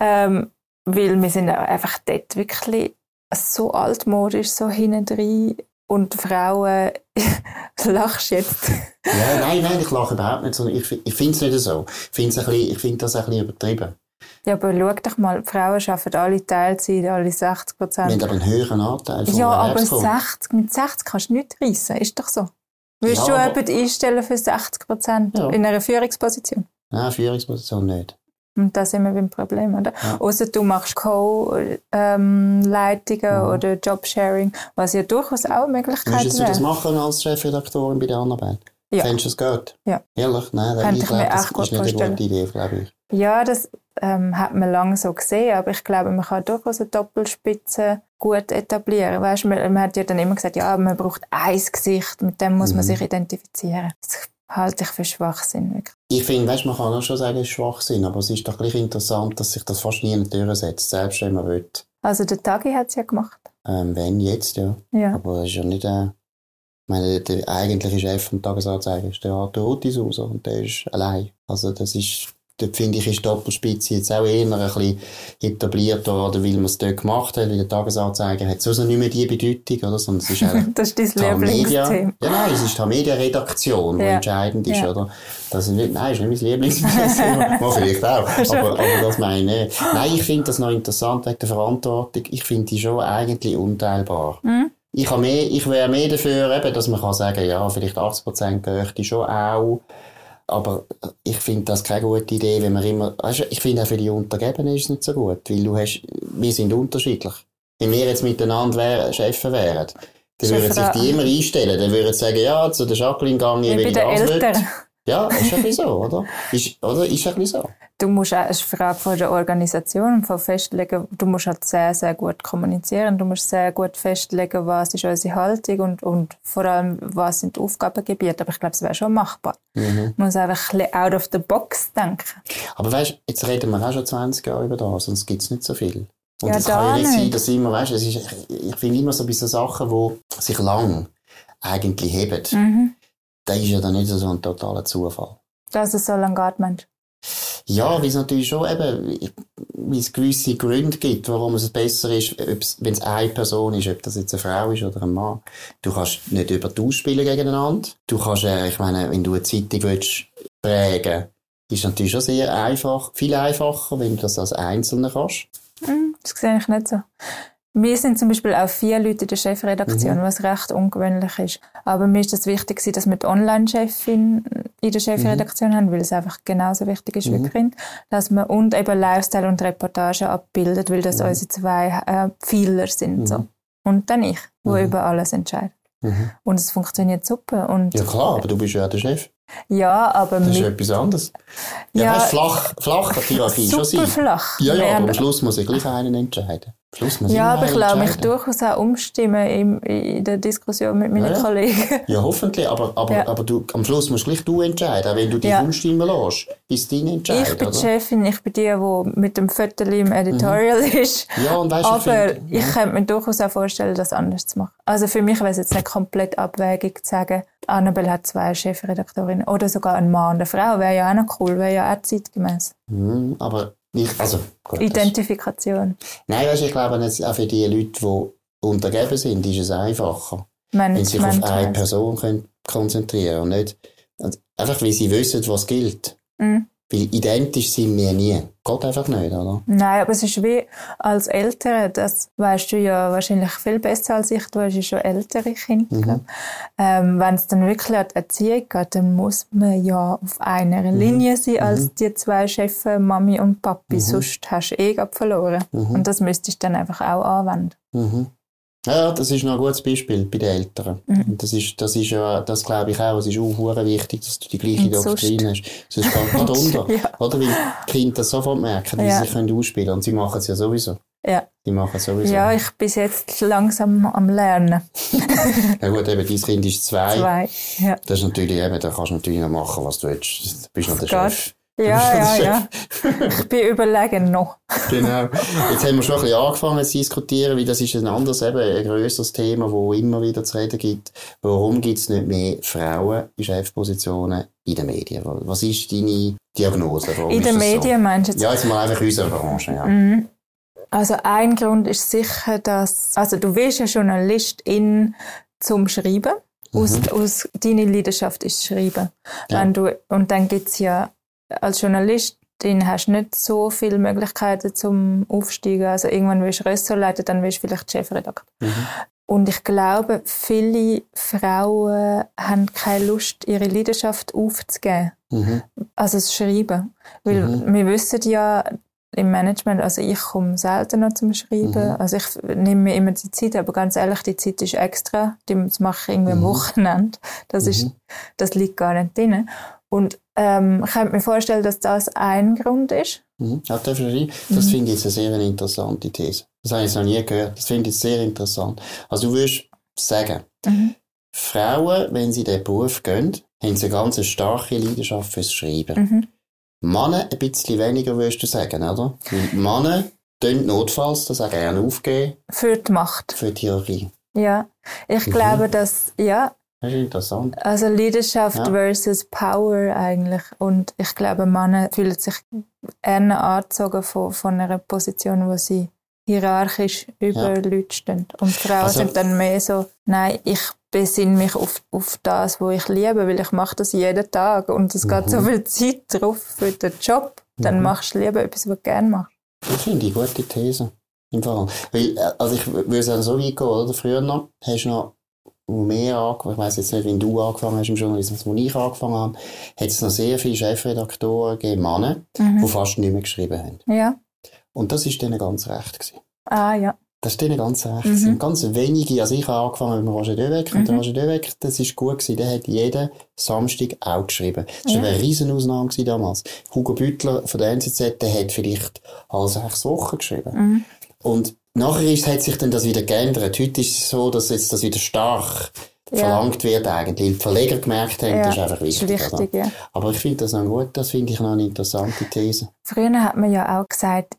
Ähm, weil wir sind einfach dort wirklich so altmodisch, so hinten und Frauen, *laughs* lachst jetzt. Ja, nein, nein, ich lache überhaupt nicht, sondern ich, ich finde es nicht so. Ich finde es finde das ein bisschen übertrieben. Ja, aber schau doch mal, Frauen arbeiten alle Teilzeit, alle 60 Wir Prozent. haben aber einen höheren Anteil von Ja, aber Erwerbsquote. 60, mit 60 kannst du nichts reissen, ist doch so. Würdest Ja, du jemanden einstellen für 60 Prozent Ja. in einer Führungsposition? Nein, Führungsposition nicht. Und da sind wir beim Problem, oder? Ja. Außer du machst Co-Leitungen Mhm. oder Jobsharing, was ja durchaus auch eine Möglichkeit Würdest du das wäre. machen als Chefredaktorin bei der Annabelle? Ja. Fändest du es gut? Ja. Ehrlich? Nein, ich glaube, das ist nicht eine gute Idee, glaube ich. Ja, das ähm, hat man lange so gesehen, aber ich glaube, man kann durchaus eine Doppelspitze gut etablieren. Weißt, man, man hat ja dann immer gesagt, ja, man braucht ein Gesicht, mit dem muss man Mhm. sich identifizieren. Das halte ich für Schwachsinn. Wirklich. Ich finde, weißt, man kann auch schon sagen, es ist Schwachsinn, aber es ist doch gleich interessant, dass sich das fast nie in die Türen setzt, selbst wenn man will. Also der Tagi hat es ja gemacht. Ähm, wenn, jetzt, ja. Ja. Aber es ist ja nicht, äh, Ich meine, der eigentliche Chef vom Tagesanzeiger ist der Arthur Rutisuser und der ist allein. Also das ist dort finde ich, ist Doppelspitze jetzt auch eher ein bisschen etabliert worden, weil man es dort gemacht hat, weil der Tagesanzeiger hat sowieso nicht mehr die Bedeutung, oder? Sondern es ist *laughs* das ist dein Lieblingsthema. Ja, nein, es ist die Media-Redaktion, die ja. entscheidend ist, ja. oder? Das ist nicht, nein, ist nicht mein Lieblingsthema. *laughs* Mal vielleicht auch. Aber, aber das meine ich Nein, ich finde das noch interessant wegen der Verantwortung. Ich finde die schon eigentlich unteilbar. Mhm. Ich, ich wäre mehr dafür, eben, dass man kann sagen, ja, vielleicht 80% gehört die schon auch aber ich finde das keine gute Idee, wenn man immer, weißt du, ich finde auch für die Untergebenen ist es nicht so gut, weil du hast, wir sind unterschiedlich. Wenn wir jetzt miteinander wär, Chefs wären, dann würden sich die immer einstellen, dann würden sie sagen, ja, zu der Jacqueline gehe ich, ich das will. Ja, ist ein bisschen so, oder? Ist, oder? Ist ein bisschen so. Du musst auch, es ist eine Frage von der Organisation von festlegen, du musst halt sehr, sehr gut kommunizieren, du musst sehr gut festlegen, was ist unsere Haltung und, und vor allem, was sind die Aufgabengebiete. Aber ich glaube, es wäre schon machbar. Mhm. Man muss einfach ein bisschen out of the box denken. Aber weißt, du, jetzt reden wir auch schon 20 Jahre über das, sonst gibt es nicht so viel. Und ja, es kann ja nicht, sein, dass immer, weißt, es ist, ich finde immer so bei so Sachen, die sich lang eigentlich heben. Mhm das ist ja dann nicht so ein totaler Zufall. Dass es so lange geht, Mensch. Ja, weil es natürlich schon eben, weil es gewisse Gründe gibt, warum es besser ist, wenn es eine Person ist, ob das jetzt eine Frau ist oder ein Mann. Du kannst nicht über die spielen gegeneinander. Du kannst, äh, ich meine, wenn du eine Zeitung willst prägen ist natürlich schon sehr einfach, viel einfacher, wenn du das als Einzelner kannst. Mm, das sehe ich nicht so. Wir sind zum Beispiel auch vier Leute in der Chefredaktion, mhm. was recht ungewöhnlich ist. Aber mir ist das wichtig, dass wir die Online-Chefin in der Chefredaktion mhm. haben, weil es einfach genauso wichtig ist mhm. wie Print. Dass man und eben Lifestyle und Reportage abbildet, weil das mhm. unsere zwei äh, Pfeiler sind. So. Mhm. Und dann ich, wo mhm. über alles entscheidet. Und es funktioniert super. Und ja klar, aber du bist ja der Chef. Ja, aber Das ist etwas anderes. Ja, ja weißt, flach, flach Hierarchie schon sein. flach. Ja, ja, aber am Schluss muss ich gleich einen entscheiden. Schluss muss ja, aber ich lasse mich durchaus auch umstimmen in, in der Diskussion mit meinen ja, Kollegen. *laughs* Ja, hoffentlich, aber, aber, ja. aber du, am Schluss musst gleich du entscheiden, auch wenn du dich ja. umstimmen lässt. Ist dein Entscheid, Ich bin oder? die Chefin, ich bin die, die mit dem Viertel im Editorial mhm. ist. Ja, und weißt, aber ich, find, ich könnte mir durchaus auch vorstellen, das anders zu machen. Also für mich wäre es jetzt nicht komplett abwägig zu sagen, Annabelle hat zwei Chefredaktorinnen oder sogar ein Mann und eine Frau, wäre ja auch noch cool, wäre ja auch zeitgemäß. Mhm, aber ich, also, gut, Identifikation. Das, nein, weißt, ich glaube, auch für die Leute, die untergeben sind, ist es einfacher. Management wenn sie sich auf eine Person können konzentrieren und nicht, einfach weil sie wissen, was gilt. Mhm. Weil identisch sind wir nie. Geht einfach nicht, oder? Nein, aber es ist wie als Eltern, das weißt du ja wahrscheinlich viel besser als ich, du hast ja schon ältere Kinder. Mhm. Ähm, Wenn es dann wirklich an die Erziehung geht, dann muss man ja auf einer mhm. Linie sein als mhm. die zwei Chefs, Mami und Papi, mhm. sonst hast du eh verloren. Mhm. Und das müsstest du dann einfach auch anwenden. Ja, das ist noch ein gutes Beispiel bei den Eltern. Mhm. Das ist, das ist ja, das glaube ich auch, es ist auch wichtig, dass du die gleiche Doktrin hast. Sonst geht man runter. *laughs* ja. Oder? Weil die Kinder das sofort merken, wie ja. sie sich ausspielen können. Und sie machen es ja sowieso. Ja. Die machen sowieso. Ja, ich bin jetzt langsam am Lernen. *laughs* ja gut, eben, dein Kind ist zwei. Zwei, ja. Das ist natürlich eben, da kannst du natürlich noch machen, was du willst. Du bist noch der Chef. Ja, ja, ja. Ich bin überlegen noch. *laughs* genau. Jetzt haben wir schon ein bisschen angefangen zu diskutieren, weil das ist ein anderes, eben, ein grösseres Thema, wo immer wieder zu reden gibt. Warum gibt es nicht mehr Frauen in Chefpositionen in den Medien? Was ist deine Diagnose? Warum in den Medien so? meinst du jetzt? Ja, jetzt mal einfach in unserer Branche, ja. Mhm. Also ein Grund ist sicher, dass, also du wirst ja Journalistin zum Schreiben. Aus, mhm. aus, deine Leidenschaft ist Schreiben. Ja. Wenn du, und dann gibt's ja als Journalistin hast du nicht so viele Möglichkeiten zum Aufsteigen. Also irgendwann willst du Ressortleiter, dann willst du vielleicht Chefredakteur. Mhm. Und ich glaube, viele Frauen haben keine Lust, ihre Leidenschaft aufzugeben. Mhm. Also das Schreiben. Weil mhm. wir wissen ja, im Management, also ich komme selten noch zum Schreiben. Mhm. Also ich nehme mir immer die Zeit, aber ganz ehrlich, die Zeit ist extra. Das mache ich irgendwie am mhm. Wochenende. Das, ist, mhm. das liegt gar nicht drin. Und ähm, ich könnte mir vorstellen, dass das ein Grund ist. Mhm. Ja, das mhm. finde ich eine sehr interessante These. Das habe ich noch nie gehört. Das finde ich sehr interessant. Also du würdest sagen, mhm. Frauen, wenn sie diesen Beruf gehen, haben sie eine ganz starke Leidenschaft fürs Schreiben. Mhm. Männer ein bisschen weniger, würdest du sagen, oder? Weil Männer tun notfalls das auch gerne aufgeben. Für die Macht. Für die Theorie. Ja. Ich mhm. glaube, dass, ja, Ist interessant. Also Leidenschaft ja. versus Power eigentlich. Und ich glaube, Männer fühlen sich eher angezogen von, von einer Position, wo sie hierarchisch über ja. Leute stehen. Und Frauen also, sind dann mehr so, nein, ich besinne mich auf, auf das, was ich liebe, weil ich mache das jeden Tag und es geht so mhm. viel Zeit drauf für den Job. Dann mhm. machst du lieber etwas, was du gerne machst. Das finde ich eine gute These. Im Fall. Weil, äh, also ich würde sagen, so weit gehen, oder? Früher noch, hast du noch mehr angefangen, ich weiss jetzt nicht, wenn du angefangen hast im Journalismus, wo ich angefangen habe, hat es noch sehr viele Chefredaktoren gegeben, Männer, mhm. die fast nicht mehr geschrieben haben. Ja. Und das ist denen ganz recht gewesen. Ah, ja. Das ist denen ganz recht. Mhm. Ganz wenige, also ich habe angefangen mit Roger Döweck, mhm. und Roger Döweck, das ist gut gewesen, der hat jeden Samstag auch geschrieben. Das war ja. eine Riesenausnahme damals. Hugo Büttler von der NZZ, der hat vielleicht alle sechs Wochen geschrieben. Mhm. Und nachher ist, hat sich dann das wieder geändert. Heute ist es so, dass jetzt das wieder stark ja. verlangt wird eigentlich. Die Verleger gemerkt haben, ja, das ist einfach wichtig. Ist wichtig ja. Aber ich finde das noch gut, das finde ich noch eine interessante These. Früher hat man ja auch gesagt,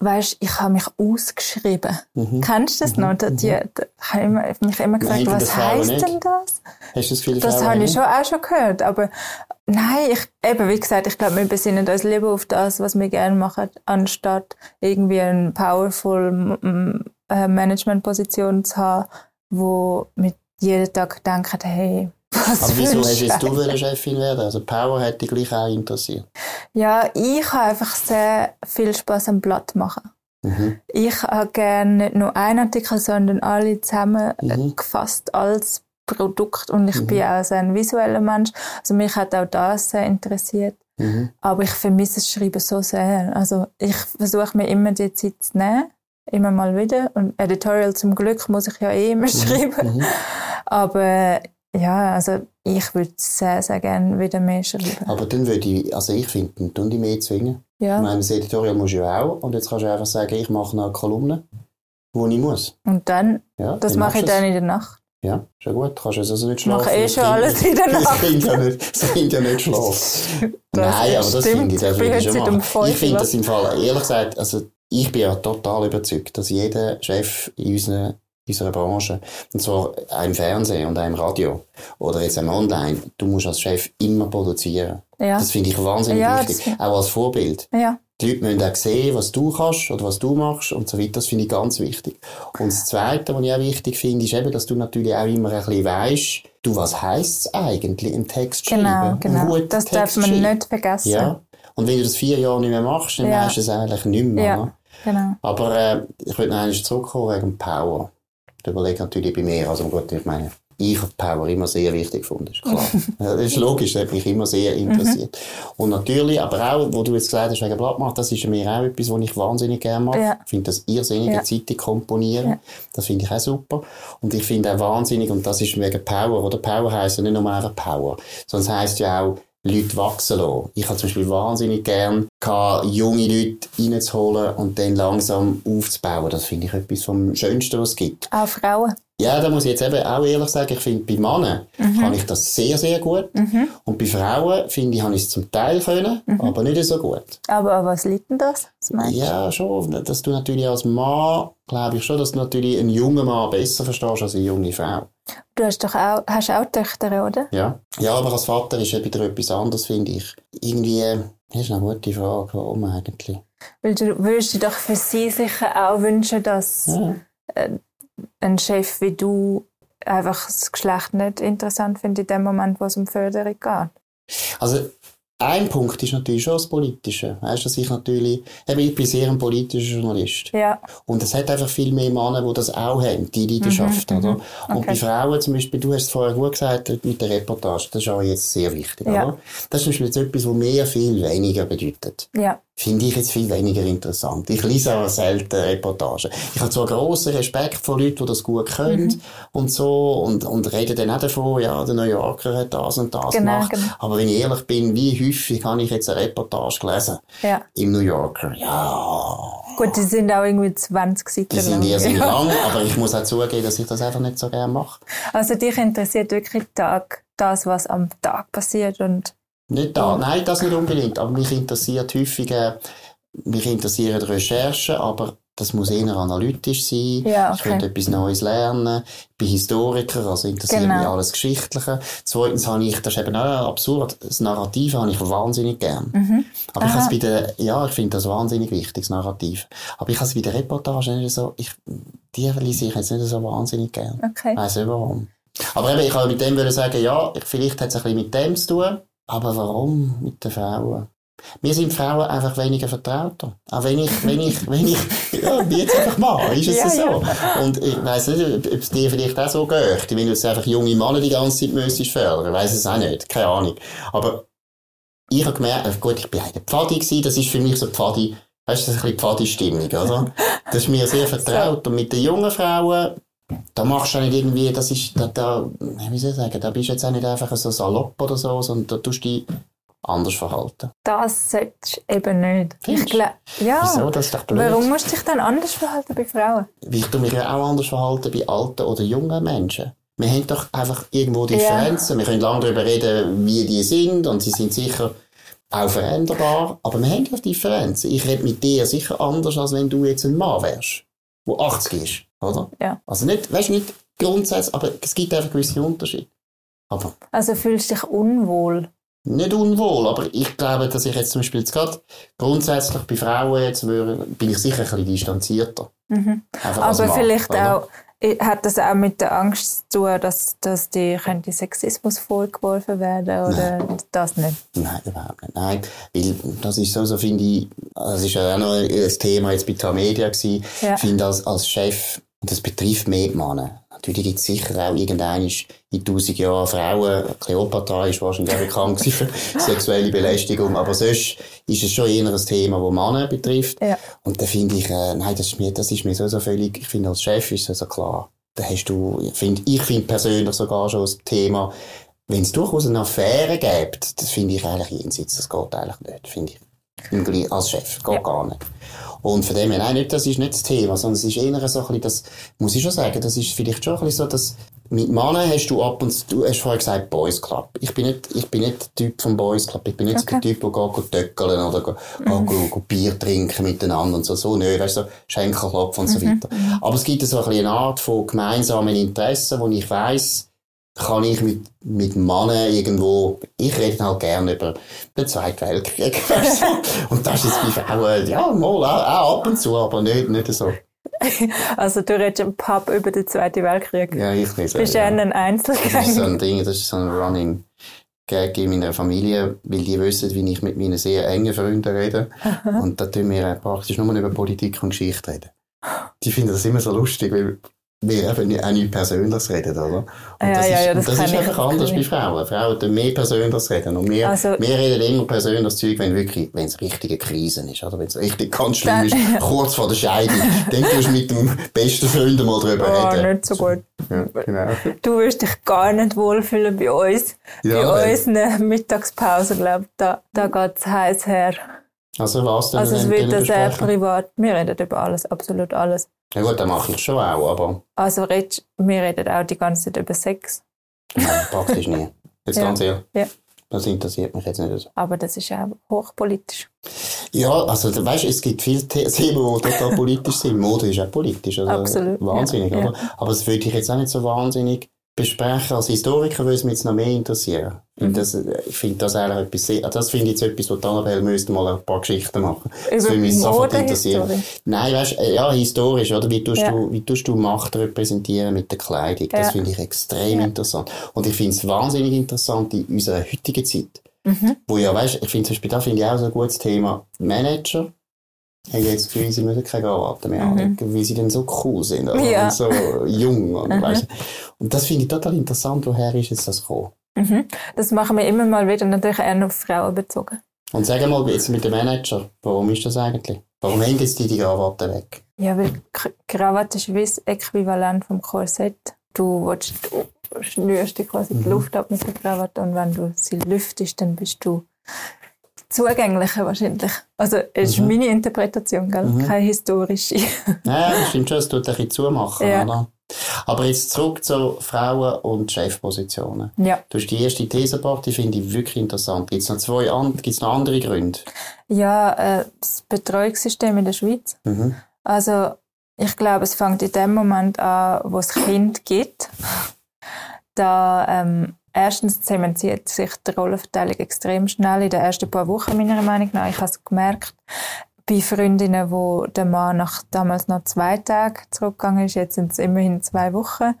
weißt, ich habe mich ausgeschrieben. Mhm. Kennst du das mhm. noch? Die, die, die, habe ich mich immer gefragt, was heisst denn das? Hast du das Gefühl, Das habe ich schon auch schon gehört, aber nein, ich, eben, wie gesagt, ich glaube, wir besinnen uns lieber auf das, was wir gerne machen, anstatt irgendwie eine powerful äh, Managementposition zu haben, wo mit jeden Tag denken, hey, was Aber wieso jetzt du eine Chefin werden? Also Power hätte dich gleich auch interessiert. Ja, ich habe einfach sehr viel Spaß am Blatt machen. Mhm. Ich habe gerne nicht nur einen Artikel, sondern alle zusammengefasst mhm. als Produkt und ich mhm. bin auch sehr ein visueller Mensch. Also mich hat auch das sehr interessiert. Mhm. Aber ich vermisse das Schreiben so sehr. Also ich versuche mir immer die Zeit zu nehmen, immer mal wieder. Und Editorial zum Glück muss ich ja eh immer mhm. *laughs* schreiben. Mhm. Aber ja, also ich würde sehr, sehr gerne wieder mehr schreiben. Aber dann würde ich, also ich finde, dann tun die mehr zwingen. Ja. Ich meine, das Editorial muss ja auch. Und jetzt kannst du einfach sagen, ich mache noch eine Kolumne, wo ich muss. Und dann, ja, das dann mache ich dann in der Nacht. Ja, ist ja gut. Kannst du also nicht schlafen. Ich mache eh schon alles in der Nacht. Das Kind ja nicht, das kind ja nicht schlafen. *laughs* Nein, aber das finde ich, das würde ich schon machen. Ich finde das im Fall, ehrlich gesagt, also ich bin ja total überzeugt, dass jeder Chef in unseren unserer Branche. Und zwar auch im Fernsehen und auch im Radio. Oder jetzt auch online. Du musst als Chef immer produzieren. Ja. Das finde ich wahnsinnig ja, wichtig. Auch als Vorbild. Ja. Die Leute müssen auch sehen, was du kannst oder was du machst und so weiter. Das finde ich ganz wichtig. Und das Zweite, was ich auch wichtig finde, ist eben, dass du natürlich auch immer ein bisschen weisst, du, was heisst es eigentlich, einen Text genau, schreiben? Genau, genau. Das Text darf man schreiben. nicht vergessen. Ja. Und wenn du das vier Jahre nicht mehr machst, dann ja. weißt du es eigentlich nicht mehr. Ja, genau. Aber äh, ich würde noch einmal zurückkommen wegen Power. Überlege natürlich bei mir, also gut, ich meine, ich habe Power immer sehr wichtig gefunden, ist klar. *laughs* das ist logisch, das hat mich immer sehr interessiert. Mhm. Und natürlich, aber auch, wo du jetzt gesagt hast, wegen Blattmacht, das ist mir auch etwas, was ich wahnsinnig gerne mache. Ja. Ich finde das irrsinnige ja. Zeitung komponieren. Ja. Das finde ich auch super. Und ich finde auch wahnsinnig, und das ist wegen Power, oder Power heisst ja nicht nur einfach Power, sondern es heisst ja auch, Leute wachsen lassen. Ich habe zum Beispiel wahnsinnig gern junge Leute reinzuholen und dann langsam aufzubauen. Das finde ich etwas vom Schönsten, was es gibt. Auch Frauen? Ja, da muss ich jetzt eben auch ehrlich sagen, ich finde, bei Männern mhm. kann ich das sehr, sehr gut. Mhm. Und bei Frauen, finde ich, habe ich es zum Teil können, mhm. aber nicht so gut. Aber an was liegt denn das? ja, schon. Dass du natürlich als Mann, glaube ich schon, dass du natürlich einen jungen Mann besser verstehst als eine junge Frau. Du hast doch auch, hast auch Töchter, oder? Ja. Ja, aber als Vater ist wieder etwas anderes, finde ich. Irgendwie, das ist eine gute Frage, warum eigentlich? Weil du würdest dir doch für sie sicher auch wünschen, dass ja. äh, ein Chef wie du einfach das Geschlecht nicht interessant findet in dem Moment, wo es um Förderung geht. Also ein Punkt ist natürlich schon das Politische. Weißt, dass ich natürlich, eben, ich bin sehr ein politischer Journalist. Ja. Und es hat einfach viel mehr Männer, die das auch haben, die Leidenschaft, mhm, oder? Mhm. Okay. Und bei Frauen zum Beispiel, du hast es vorher gut gesagt, mit der Reportage, das ist auch jetzt sehr wichtig, ja. oder? Das ist zum Beispiel jetzt etwas, was mehr viel weniger bedeutet. Ja finde ich jetzt viel weniger interessant. Ich lese auch selten Reportagen. Ich habe zwar grossen Respekt vor Leuten, die das gut können mhm. und so und, und rede dann auch davon, ja, der New Yorker hat das und das genau, gemacht. Genau. Aber wenn ich ehrlich bin, wie häufig habe ich jetzt eine Reportage gelesen ja. im New Yorker? Ja. Gut, die sind auch irgendwie 20 Seiten Die sind ja sehr lang, aber ich muss auch zugeben, dass ich das einfach nicht so gerne mache. Also dich interessiert wirklich Tag, das, was am Tag passiert und nicht da, nein, das nicht unbedingt. Aber mich interessiert häufig, äh, mich interessieren Recherchen, aber das muss eher analytisch sein. Ja, Ich okay. könnte etwas Neues lernen. Ich bin Historiker, also interessiert Genau. mich alles Geschichtliche. Zweitens habe ich, das ist eben auch absurd, das Narrativ habe ich wahnsinnig gern. Mhm. Aber ich habe es ja, ich finde das wahnsinnig wichtig, das Narrativ. Aber ich habe es bei der Reportage nicht so, ich, die lese ich jetzt nicht so wahnsinnig gern. Okay. Ich weiss nicht warum. Aber eben, ich wollte mit dem sagen, ja, vielleicht hat es ein bisschen mit dem zu tun, aber warum mit den Frauen? Mir sind Frauen einfach weniger vertrauter. Auch wenn ich, wenn ich, wenn ich, ja, jetzt einfach mal, ist es Ja, so. Und ich weiss nicht, ob ob es dir vielleicht auch so geht, wenn du jetzt einfach junge Männer die ganze Zeit müsstest fördern. Ich weiss es auch nicht, keine Ahnung. Aber ich habe gemerkt, äh, gut, ich bin eine Pfadi gewesen, das ist für mich so Pfadi, weißt du, das ist ein bisschen Pfadi-Stimmung, oder? Das ist mir sehr vertraut. Und mit den jungen Frauen, da machst du nicht irgendwie, das ist, da, da, wie soll ich sagen, da bist du jetzt auch nicht einfach so salopp oder so, sondern da tust du dich anders verhalten. Das solltest du eben nicht. Ich Findest glaub, ja. Wieso? Das ist doch blöd. Warum musst du dich dann anders verhalten bei Frauen? Ich tu mich ja auch anders verhalten bei alten oder jungen Menschen. Wir haben doch einfach irgendwo Differenzen. Wir können lange darüber reden, wie die sind und sie sind sicher auch veränderbar, aber wir haben ja Differenzen. Ich rede mit dir sicher anders, als wenn du jetzt ein Mann wärst, der 80 ist, oder? Ja. Also nicht, weißt nicht grundsätzlich, aber es gibt einfach gewisse Unterschiede. Aber Also fühlst du dich unwohl? nicht unwohl, aber ich glaube, dass ich jetzt zum Beispiel jetzt gerade grundsätzlich bei Frauen jetzt würde, bin ich sicher ein bisschen distanzierter. Mhm. Aber Mann, vielleicht oder? auch, hat das auch mit der Angst zu tun, dass, dass dir könnte Sexismus vorgeworfen werden oder das nicht? Nein, überhaupt nicht. Nein, weil das ist so, so finde ich, das ist ja auch noch ein Thema jetzt bei Tamedia gewesen. Ja. Ich finde als, als Chef, und das betrifft mehr die Männer. Natürlich gibt es sicher auch irgendein in tausend Jahren Frauen. Kleopatra ist wahrscheinlich auch bekannt für *laughs* sexuelle Belästigung. Aber sonst ist es schon eher ein Thema, das Männer betrifft. Ja. Und da finde ich, äh, nein, das ist mir, das ist mir so, so völlig, ich finde als Chef ist es so klar. Da hast du, ich finde, ich finde persönlich sogar schon das Thema, wenn es durchaus eine Affäre gibt, das finde ich eigentlich jenseits, das geht eigentlich nicht, finde ich. Als Chef, geht Ja. gar nicht. Und von dem her, nein, nicht, das ist nicht das Thema, sondern es ist eher so ein bisschen, das, muss ich schon sagen, das ist vielleicht schon ein bisschen so, dass, mit Männern hast du ab und zu, du hast vorher gesagt Boys Club. Ich bin nicht, ich bin nicht der Typ vom Boys Club. Ich bin nicht Okay. der Typ, der geht, töckeln oder geht, geht, geht, geht Bier trinken miteinander und so, so, nö, weißt du, so Schenkelklopfen und so weiter. Aber es gibt so ein bisschen eine Art von gemeinsamen Interessen, wo ich weiss, kann ich mit, mit Männern irgendwo, ich rede halt gerne über den Zweiten Weltkrieg? *laughs* Und das ist bei Frauen, ja, mal, auch, auch ab und zu, aber nicht, nicht so. *laughs* Also du redest im Pub über den Zweiten Weltkrieg. Ja, ich nicht. Bist du ja. ein Das ist so Einzelgänger? ein Ding, das ist so ein Running Gag in meiner Familie, weil die wissen, wie ich mit meinen sehr engen Freunden rede. Und da tun wir praktisch nur über Politik und Geschichte reden. Die finden das immer so lustig, weil wir eben auch nicht Persönliches reden, oder? Und Ja, das ja, ist, ja, das das ist einfach anders bei Frauen. Frauen tun mehr Persönliches reden. Und wir, Also- wir reden immer persönliches Zeug, wenn wirklich, wenn es richtige Krisen ist, oder? Wenn es richtig ganz schlimm ist, kurz vor der Scheidung. Dann tust du mit dem besten Freund mal drüber Oh, reden. nicht so gut. Ja, genau. Du wirst dich gar nicht wohlfühlen bei uns. Ja, bei weil- unseren Mittagspausen, glaube ich. Da, da geht es heiß her. Also was denn? Also es wird da sehr privat. Wir reden über alles, absolut alles. Ja gut, dann mache ich schon auch, aber Also redest, wir reden auch die ganze Zeit über Sex. nein, praktisch nie. Jetzt Ja. ganz ehrlich. Ja. Das interessiert mich jetzt nicht so. Aber das ist auch hochpolitisch. Ja, also du weißt, es gibt viele The- Themen, die total *laughs* politisch sind. Mode ist auch politisch, also Absolut, wahnsinnig, ja, oder? Aber das würde ich jetzt auch nicht so wahnsinnig besprechen. Als Historiker würde es mich jetzt noch mehr interessieren. Mhm. Das, äh, ich finde das eigentlich etwas sehr, also das finde ich jetzt etwas, wo die Annabelle müsste mal ein paar Geschichten machen. Das Über würde mich sofort interessieren. Nein, weißt, äh, ja, historisch, oder? Wie tust, Ja. du, wie tust du Macht repräsentieren mit der Kleidung? Das Ja. finde ich extrem Ja. interessant. Und ich finde es wahnsinnig interessant in unserer heutigen Zeit. Mhm. Wo ja, weißt, ich finde zum Beispiel, da finde ich auch so ein gutes Thema. Manager haben jetzt das Gefühl, sie müssen keine Krawatte mehr Mhm. anlegen, weil sie dann so cool sind, oder? Ja. Und so jung, und, Mhm. weißt, und das finde ich total interessant, woher ist jetzt das gekommen? Mhm. Das machen wir immer mal wieder, natürlich eher auf Frauen bezogen. Und sag mal, jetzt mit dem Manager, warum ist das eigentlich? Warum hängen jetzt die die Krawatte weg? Ja, weil Krawatte ist wie das Äquivalent vom Korsett. Du willst, schnürst dir quasi Mhm. die Luft ab mit der Krawatte und wenn du sie lüftest, dann bist du zugänglicher wahrscheinlich. Also, es ist Mhm. meine Interpretation, gell? Mhm. keine historische. *laughs* Ja, das stimmt schon, es tut ein bisschen zumachen, Ja. oder? Aber jetzt zurück zu Frauen- und Chefpositionen. ja. Du hast die erste These gebracht, die finde ich wirklich interessant. Gibt es noch zwei an, gibt's noch andere Gründe? Ja, äh, das Betreuungssystem in der Schweiz. Mhm. Also, ich glaube, es fängt in dem Moment an, wo es Kind gibt. da, ähm, erstens zementiert sich die Rollenverteilung extrem schnell in den ersten paar Wochen, meiner Meinung nach. Ich habe es gemerkt, bei Freundinnen, wo der Mann nach damals noch zwei Tagen zurückgegangen ist, jetzt sind es immerhin zwei Wochen.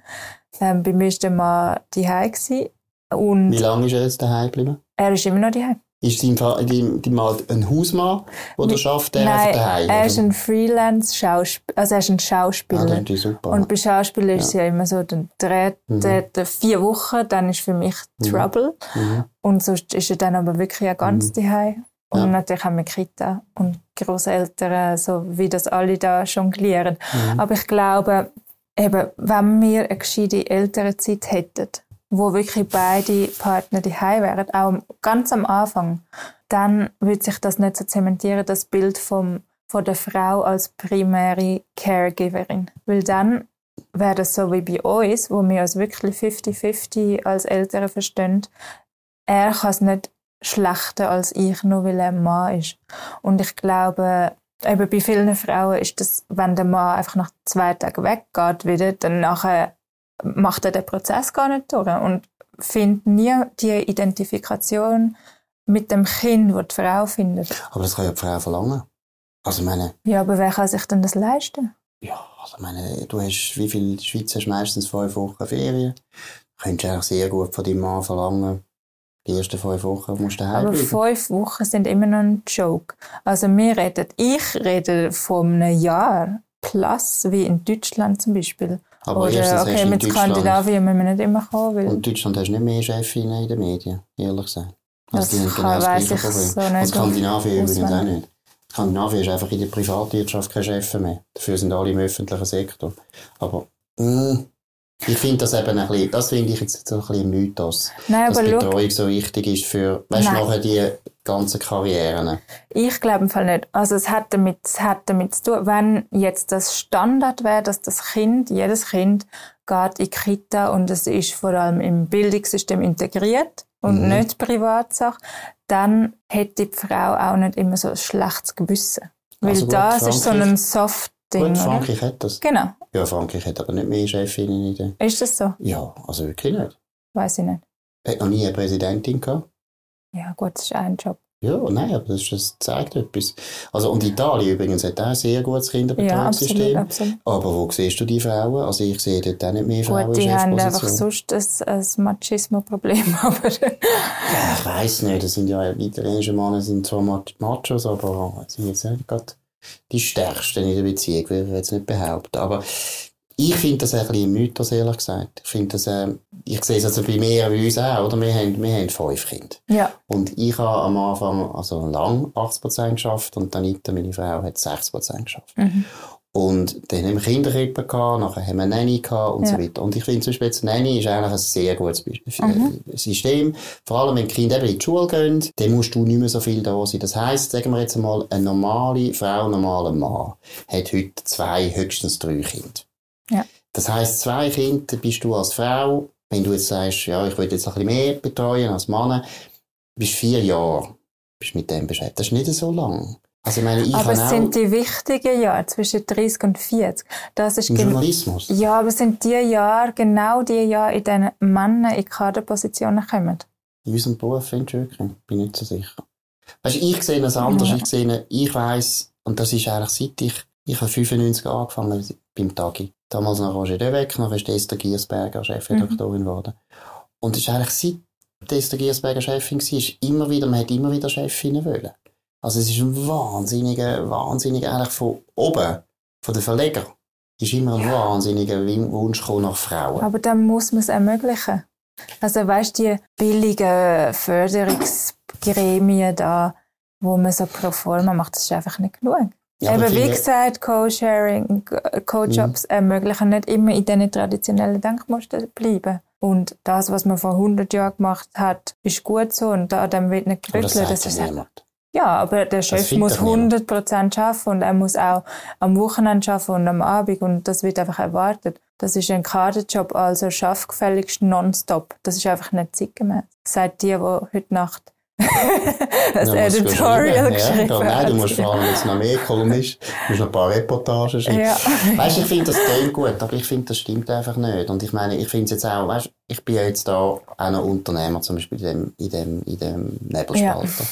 Ähm, bei mir war der Mann daheim und Wie lange ist er jetzt daheim geblieben? Er ist immer noch daheim. Ist dein, dein, dein Mann ein Hausmann oder schafft er Nein, daheim? er ist ein Freelance-Schauspieler, also er ist ein Schauspieler. Ah, super. Und bei Schauspielern ist es ja immer so, dann dreht Mhm. er vier Wochen, dann ist für mich Trouble. Mhm. Und sonst ist er dann aber wirklich ja ganz daheim. Und Ja. natürlich haben wir Kita und Großeltern, so wie das alle da jonglieren. Mhm. Aber ich glaube, eben, wenn wir eine gescheite Elternzeit hätten, wo wirklich beide Partner daheim wären, auch ganz am Anfang, dann würde sich das nicht so zementieren, das Bild vom, von der Frau als primäre Caregiverin. Weil dann wäre das so wie bei uns, wo wir uns wirklich 50-50 als Eltern verstehen. Er kann es nicht schlechter als ich, nur weil er ein Mann ist. Und ich glaube, eben bei vielen Frauen ist das, wenn der Mann einfach nach zwei Tagen weggeht wieder, dann nachher macht er den Prozess gar nicht durch und findet nie die Identifikation mit dem Kind, das die Frau findet. Aber das kann ja die Frau verlangen. Also, meine, Ja, aber wer kann sich denn das leisten? ja, also, ich meine, du hast, wie viel, in der Schweiz hast meistens fünf Wochen Ferien. Könntest du eigentlich sehr gut von deinem Mann verlangen, die ersten fünf Wochen musst du Aber bleiben. fünf Wochen sind immer noch ein Joke. Also wir reden, ich rede von einem Jahr plus, wie in Deutschland zum Beispiel. Aber erstens Oder, du okay, mit Skandinavien müssen wir nicht immer kommen, weil Und in Deutschland hast du nicht mehr Chefinnen in den Medien, ehrlich gesagt. Das die haben kann- genau gleiche ich Problem. so nicht Und Skandinavien übrigens auch nicht. Skandinavien ist einfach in der Privatwirtschaft kein Chef mehr. Dafür sind alle im öffentlichen Sektor. Aber, mh, ich finde das eben ein bisschen, das finde ich jetzt so ein bisschen Mythos. Nein, dass aber schau, Betreuung so wichtig ist für, weißt du, nachher die ganzen Karrieren. ich glaube im Fall nicht. Also es hat damit, es hat damit zu tun, wenn jetzt das Standard wäre, dass das Kind, jedes Kind geht in die Kita und es ist vor allem im Bildungssystem integriert und Mhm. nicht Privatsache, dann hätte die Frau auch nicht immer so ein schlechtes Gewissen. Weil Also gut, das ist so ein Soft-Ding, Gut, oder? Frankreich hat das. Genau. Ja, Frankreich hat aber nicht mehr Chefinnen in der, Ist das so? ja, also wirklich nicht. Weiß ich nicht. Hat noch nie eine Präsidentin gehabt. Ja, gut, das ist ein Job. Ja, nein, aber das, das zeigt etwas. Also, und Italien übrigens hat auch ein sehr gutes Ja, absolut, Kinderbetreuungssystem. absolut. aber wo siehst du die Frauen? Also, ich sehe dort auch nicht mehr Frauen Gut, die haben einfach sonst ein, ein Machismo-Problem, *laughs* aber Ja, ich weiss nicht, das sind ja, die italienischen Männer sind zwar Mach- Machos, aber sie sind jetzt nicht gerade die stärksten in der Beziehung, würde ich jetzt nicht behaupten. Aber ich finde das ein bisschen ein Mythos, ehrlich gesagt. Ich finde das, äh, ich sehe es also bei mir bei uns auch, oder? Wir haben, wir haben fünf Kinder. ja. Und ich habe am Anfang, also lang 80% geschafft und dann Anita, meine Frau, hat 60% geschafft. Mhm. Und dann haben wir Kinderkrippe gehabt, nachher haben wir eine Nanny gehabt und so Ja. weiter. Und ich finde zum Beispiel jetzt Nanny ist eigentlich ein sehr gutes Mhm. äh, System. Vor allem, wenn die Kinder eben in die Schule gehen, dann musst du nicht mehr so viel da sein. Das heisst, sagen wir jetzt einmal, eine normale Frau, ein normaler Mann hat heute zwei, höchstens drei Kinder. Ja. Das heisst, zwei Kinder bist du als Frau, wenn du jetzt sagst, ja, ich will jetzt ein bisschen mehr betreuen als Mann, bist vier Jahre bist mit dem beschäftigt. Das ist nicht so lang. Also, ich meine, ich Aber es sind die wichtigen Jahre zwischen 30 und 40. Das ist im Journalismus. ja, aber es sind die Jahre, genau die Jahre, in denen Männer in Kaderpositionen kommen. In unserem Beruf findest du wirklich? Bin nicht so sicher. Weißt ich sehe es anders. Ja. Ich sehe, ich weiss, und das ist eigentlich seit ich, ich habe 95 angefangen beim Tagi. Damals nach Roger Deweck, nachher ist Esther Giersberger Chefredaktorin geworden. Und es ist eigentlich seit Esther Giersberger Chefin war, ist immer wieder, man hat immer wieder Chefinnen wollen. Also es ist ein wahnsinniger, wahnsinniger, eigentlich von oben, von den Verleger, ist immer ein wahnsinniger Wunsch nach Frauen. Aber dann muss man es ermöglichen. Also weißt du, die billigen Förderungsgremien da, wo man so pro forma macht, das ist einfach nicht genug. Ja, aber Eben, wie gesagt, Co-Sharing, Co- Co-Jobs Mhm. ermöglichen nicht immer in diesen traditionellen Denkmustern bleiben. Und das, was man vor 100 Jahren gemacht hat, ist gut so und an dem wird nicht das gerüttelt. Das ja ist niemand. Ja, aber der Chef muss doch niemand. 100% arbeiten und er muss auch am Wochenende arbeiten und am Abend und das wird einfach erwartet. Das ist ein Kaderjob, also schaff gefälligst nonstop. Das ist einfach nicht zeitgemäß. Sagt die, die heute Nacht das Ja, du Editorial geschrieben. Ja, nein, du musst vor allem jetzt noch mehr Kolumnist, du musst noch ein paar Reportagen schreiben. Ja. Weißt du, ich finde das klingt gut, aber ich finde, das stimmt einfach nicht. Und ich meine, ich finde es jetzt auch, weißt du, ich bin ja jetzt da auch noch Unternehmer, zum Beispiel in dem, in dem, in dem Nebelspalter.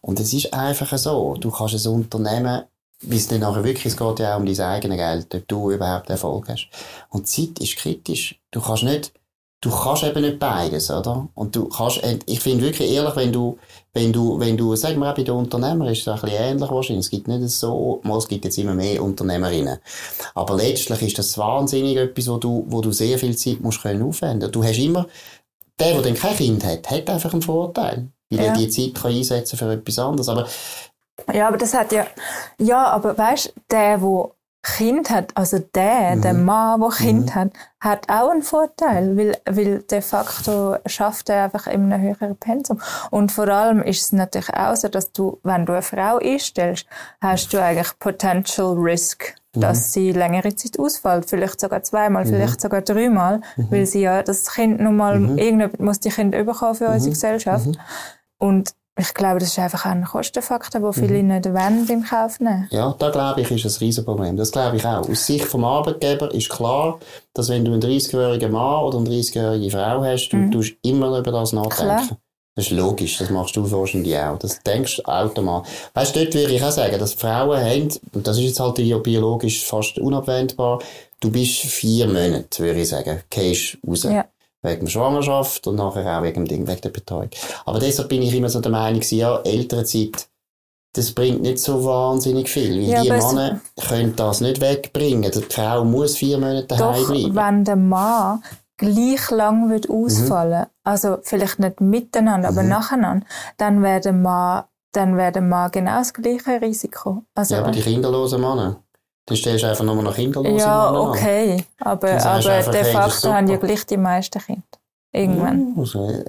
Und es ist einfach so, du kannst ein Unternehmen, wie es dann nachher wirklich, es geht ja auch um dein eigenes Geld, ob du überhaupt Erfolg hast. Und Zeit ist kritisch. Du kannst nicht, du kannst eben nicht beides, oder? Und du kannst, und ich finde wirklich ehrlich, wenn du, wenn du, wenn du, sag mal bei den Unternehmern ist es ein bisschen ähnlich wahrscheinlich. Es gibt nicht so, es gibt jetzt immer mehr Unternehmerinnen. Aber letztlich ist das wahnsinnig etwas, wo du, wo du sehr viel Zeit musst können aufwenden. Du hast immer, der, der dann kein Kind hat, hat einfach einen Vorteil. Weil Ja. er die Zeit kann einsetzen für etwas anderes. Aber, Ja, aber das hat ja, ja, aber weißt, der, wo Kind hat, also der, der Mhm. Mann, der Kind hat, hat auch einen Vorteil, weil, weil de facto schafft er einfach in einem höheren Pensum. Und vor allem ist es natürlich auch so, dass du, wenn du eine Frau einstellst, hast du eigentlich Potential Risk, Mhm. dass sie längere Zeit ausfällt, vielleicht sogar zweimal, vielleicht sogar dreimal, Mhm. weil sie ja das Kind nun mal, irgendjemand muss die Kinder überkommen für Mhm. unsere Gesellschaft. Und ich glaube, das ist einfach ein Kostenfaktor, den Mhm. viele nicht wollen im Kauf nehmen. ja, da glaube ich, ist ein Riesenproblem. Das glaube ich auch. Aus Sicht vom Arbeitgeber ist klar, dass wenn du einen 30-jährigen Mann oder eine 30-jährige Frau hast, du tust immer über das nachdenken. Mhm. Klar. Das ist logisch, das machst du wahrscheinlich auch. Das denkst du automatisch. Weißt du, dort würde ich auch sagen, dass Frauen haben, und das ist jetzt halt biologisch fast unabwendbar, du bist vier Monate, würde ich sagen, gehst raus. Ja. Wegen der Schwangerschaft und nachher auch wegen dem Ding, wegen der Betreuung. Aber deshalb bin ich immer so der Meinung, ja, Elternzeit, das bringt nicht so wahnsinnig viel. Weil Ja, die Männer können das nicht wegbringen. Die Frau muss vier Monate daheim bleiben. wenn der Mann gleich lang wird Mhm. ausfallen, also vielleicht nicht miteinander, aber nacheinander, dann wäre der Mann, dann wäre der Mann genau das gleiche Risiko. Also, Ja, aber die kinderlosen Männer. Dann du einfach nur noch kinderlose ja, okay, aber, aber einfach, de hey, facto haben ja gleich die meisten Kinder. Irgendwann. Also,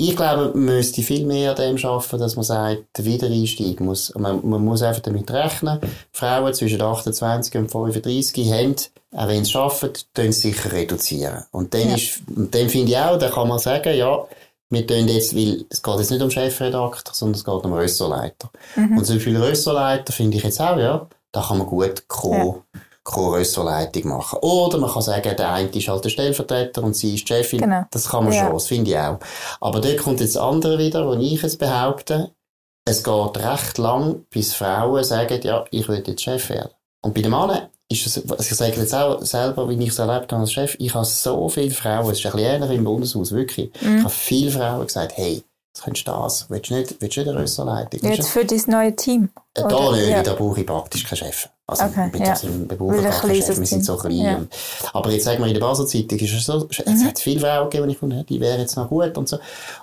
ich glaube, man müsste viel mehr an dem arbeiten, dass man sagt, der Wiedereinstieg muss, man, man muss einfach damit rechnen, Frauen zwischen 28 und 35 haben, auch wenn sie arbeiten, tun sie sicher reduzieren. Und dann Ja. ist, und dann finde ich auch, da kann man sagen, ja, wir tun jetzt, weil es geht jetzt nicht um Chefredakteur, sondern es geht um Ressortleiter. Mhm. Und so viele Ressortleiter finde ich jetzt auch, ja, da kann man gut Co, Co-Ressortleitung machen. Oder man kann sagen, der eine ist halt der Stellvertreter und sie ist die Chefin. Genau. Das kann man Ja. schon, das finde ich auch. Aber dort kommt jetzt das andere wieder, wo ich es behaupte, es geht recht lang, bis Frauen sagen, ja, ich will jetzt Chef werden. Und bei den Männern ist es, ich sage jetzt auch selber, wie ich es erlebt habe als Chef, ich habe so viele Frauen, es ist ein bisschen ähnlich im Bundeshaus, wirklich. Mhm. Ich habe viele Frauen gesagt, hey, jetzt könntest du das, willst du nicht, willst du nicht eine du Jetzt für dein neue Team. äh, Oder? Da nicht, Ja. da brauche ich praktisch keinen Chef. Also, Okay, mit ja. ein gar keinen Chef, wir sind so klein. Ja. Aber jetzt sagen wir, in der Basel Zeitung ist es so, es Mhm. hat viele Frauen gegeben, die ich habe, die wären jetzt noch gut und so.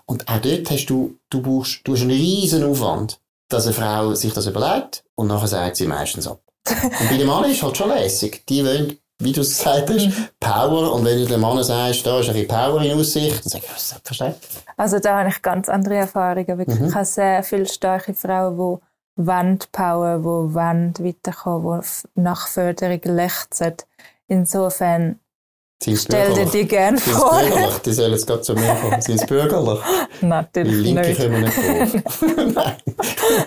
Und auch dort hast du, du brauchst, du hast einen riesen Aufwand, dass eine Frau sich das überlegt und nachher sagt sie meistens ab. und bei den Männern ist halt schon lässig. Die wollen, wie du es gesagt hast, Mhm. Power. Und wenn du dem Mann sagst, da ist ein bisschen Power in Aussicht, dann sag ich, was selbstverständlich. Also da habe ich ganz andere Erfahrungen. Wirklich. Mhm. Ich habe sehr viele starke Frauen, die wollen Power, die wollen weiterkommen, die nach Förderung lechzen. Insofern Sind stell dir die gerne sie vor. bürgerlich? Die sollen jetzt gerade zu mir kommen. Sie bürgerlich? *laughs* Die Natürlich Linke nicht. kommen nicht. *laughs* *laughs* Nein.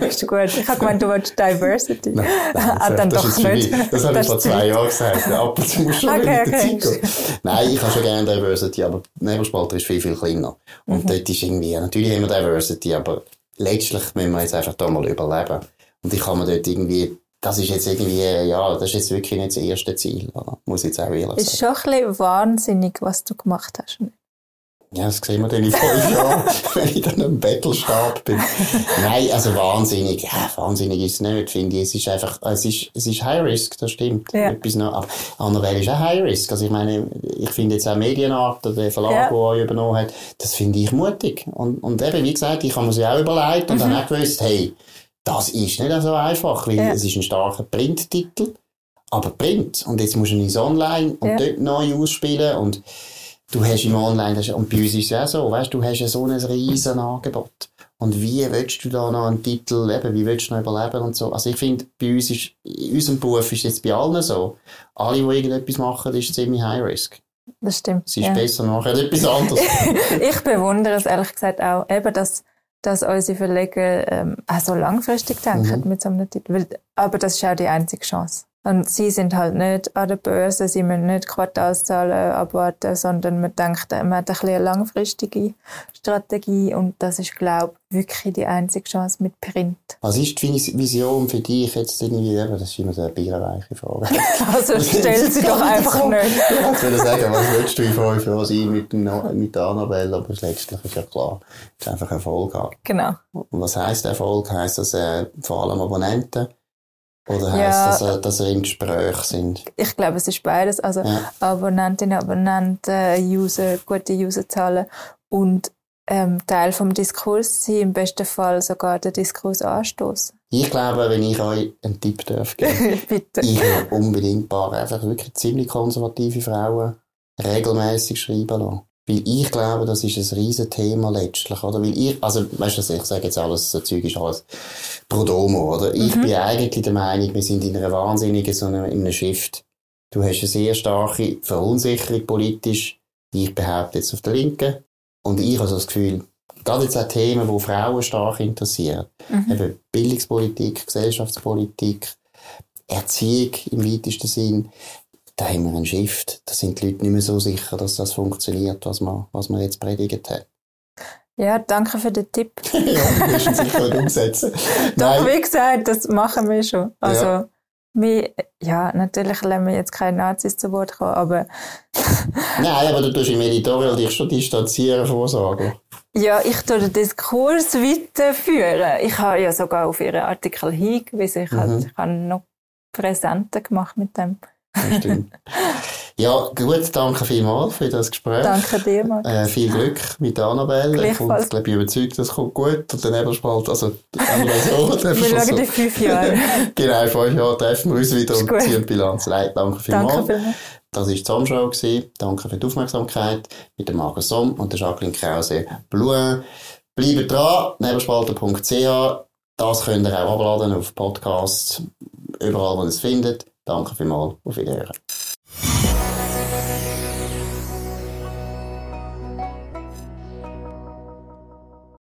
Ist gut. Ich habe gemeint, du willst Diversity. Nein, ah, dann das doch ist nicht. vorbei. Das habe ich vor ist zwei Jahren gesagt. Ab und zu muss schon Okay, mit der okay. Zeit gehen. Nein, ich habe schon gerne Diversity, aber die Nebelspalter ist viel, viel kleiner. Und Mhm. dort ist irgendwie, natürlich haben wir Diversity, aber letztlich müssen wir jetzt einfach da mal überleben. Und ich kann mir dort irgendwie, das ist jetzt irgendwie, ja, das ist jetzt wirklich nicht das erste Ziel, oder? muss ich jetzt auch ehrlich Ist sagen. schon ein bisschen wahnsinnig, was du gemacht hast. Ja, das sehen wir dann in fünf Jahren, *laughs* wenn ich dann im Battlestab bin. *laughs* Nein, also wahnsinnig, ja, wahnsinnig ist es nicht, finde ich. Es ist einfach, es ist, es ist High Risk, das stimmt. Ja. Etwas noch, aber Annabelle ist auch High Risk. Also ich meine, ich finde jetzt auch Medienart, der Verlag, Ja. der euch übernommen hat, das finde ich mutig. Und, und eben, wie gesagt, ich habe mir sie auch überlegt und dann auch gewusst, hey, das ist nicht so einfach, weil. Ja. es ist ein starker Printtitel, aber Print. Und jetzt musst du ihn ins Online und Ja. dort neu ausspielen und du hast im Online, und bei uns ist es ja so, weißt, du hast ja so ein riesen Angebot. Und wie willst du da noch einen Titel, eben, wie willst du noch überleben und so? Also ich finde, bei uns ist, in unserem Beruf ist jetzt bei allen so, alle, die irgendetwas machen, ist ziemlich High Risk. Das stimmt. Es ist ja. besser nachher etwas anderes. *laughs* ich bewundere es ehrlich gesagt auch, eben, dass dass unsere Verleger ähm, auch so langfristig denken Mhm. mit so einem Titel. Weil, aber das ist auch die einzige Chance. Und sie sind halt nicht an der Börse, sie müssen nicht Quartalszahlen abwarten, sondern man denkt, man hat ein bisschen eine langfristige Strategie und das ist, glaube ich, wirklich die einzige Chance mit Print. Was ist die Vis- Vision für dich jetzt irgendwie? Das ist immer so eine bierreiche Frage. *laughs* Also stell sie doch *laughs* einfach nicht. Ich würde sagen, was willst du fünf Jahren sein mit, dem, mit der Annabelle? Aber letztlich ist ja klar, es ist einfach Erfolg haben. Genau. Und was heisst Erfolg? Heisst das äh, vor allem Abonnenten? Oder heisst Ja. das, äh, dass ihr im Gespräch sind? Ich glaube, es ist beides. Also Ja. Abonnentinnen, Abonnenten, User, gute Userzahlen und ähm, Teil vom Diskurs sind im besten Fall sogar den Diskurs anstoßen. Ich glaube, wenn ich euch einen Tipp darf geben, *laughs* Bitte. ich würde unbedingt ein paar einfach wirklich ziemlich konservative Frauen regelmäßig schreiben lassen. Weil ich glaube, das ist ein riesen Thema letztlich, oder? Weil ich, also, weißt du, ich sage jetzt alles, so Zeug ist alles pro domo, oder? Ich bin eigentlich der Meinung, wir sind in einer wahnsinnigen, so einer, in einem Shift. Du hast eine sehr starke Verunsicherung politisch. Ich behaupte jetzt auf der Linken. Und ich habe so das Gefühl, gerade jetzt auch Themen, die Frauen stark interessieren. Eben Bildungspolitik, Gesellschaftspolitik, Erziehung im weitesten Sinn. Da haben wir einen Shift. Da sind die Leute nicht mehr so sicher, dass das funktioniert, was man, was man jetzt predigt hat. Ja, danke für den Tipp. *laughs* ja, wir müssen sicher umsetzen. *laughs* Doch, Nein, wie gesagt, das machen wir schon. Also, Ja. wir, ja, natürlich lassen wir jetzt keine Nazis zu Wort kommen, aber *laughs* nein, aber du tust im Editorial dich schon distanzieren von Sagen. ja, ich tue den Diskurs weiterführen. Ich habe ja sogar auf ihren Artikel hingewiesen. Ich, Mhm. habe, ich habe noch Präsente gemacht mit dem. Ja, gut, danke vielmals für das Gespräch. Danke dir, Marc. Äh, viel Glück mit Annabelle. Ich bin glaube ich, überzeugt, das kommt gut. Und der Nebelspalt, also die Annabelle so. *laughs* Wir schauen so. in fünf Jahren. *laughs* Genau, in fünf Jahren treffen wir uns wieder und ziehen die Bilanz. Nein, danke vielmals. Danke vielmals. Das war die gewesen. Danke für die Aufmerksamkeit mit dem Markus Somm und der Jacqueline Krause. Blue. Bleibt dran, nebelspalter.ch. Das könnt ihr auch abladen auf Podcast, überall, wo ihr es findet. Danke vielmals. Auf Wiederhören.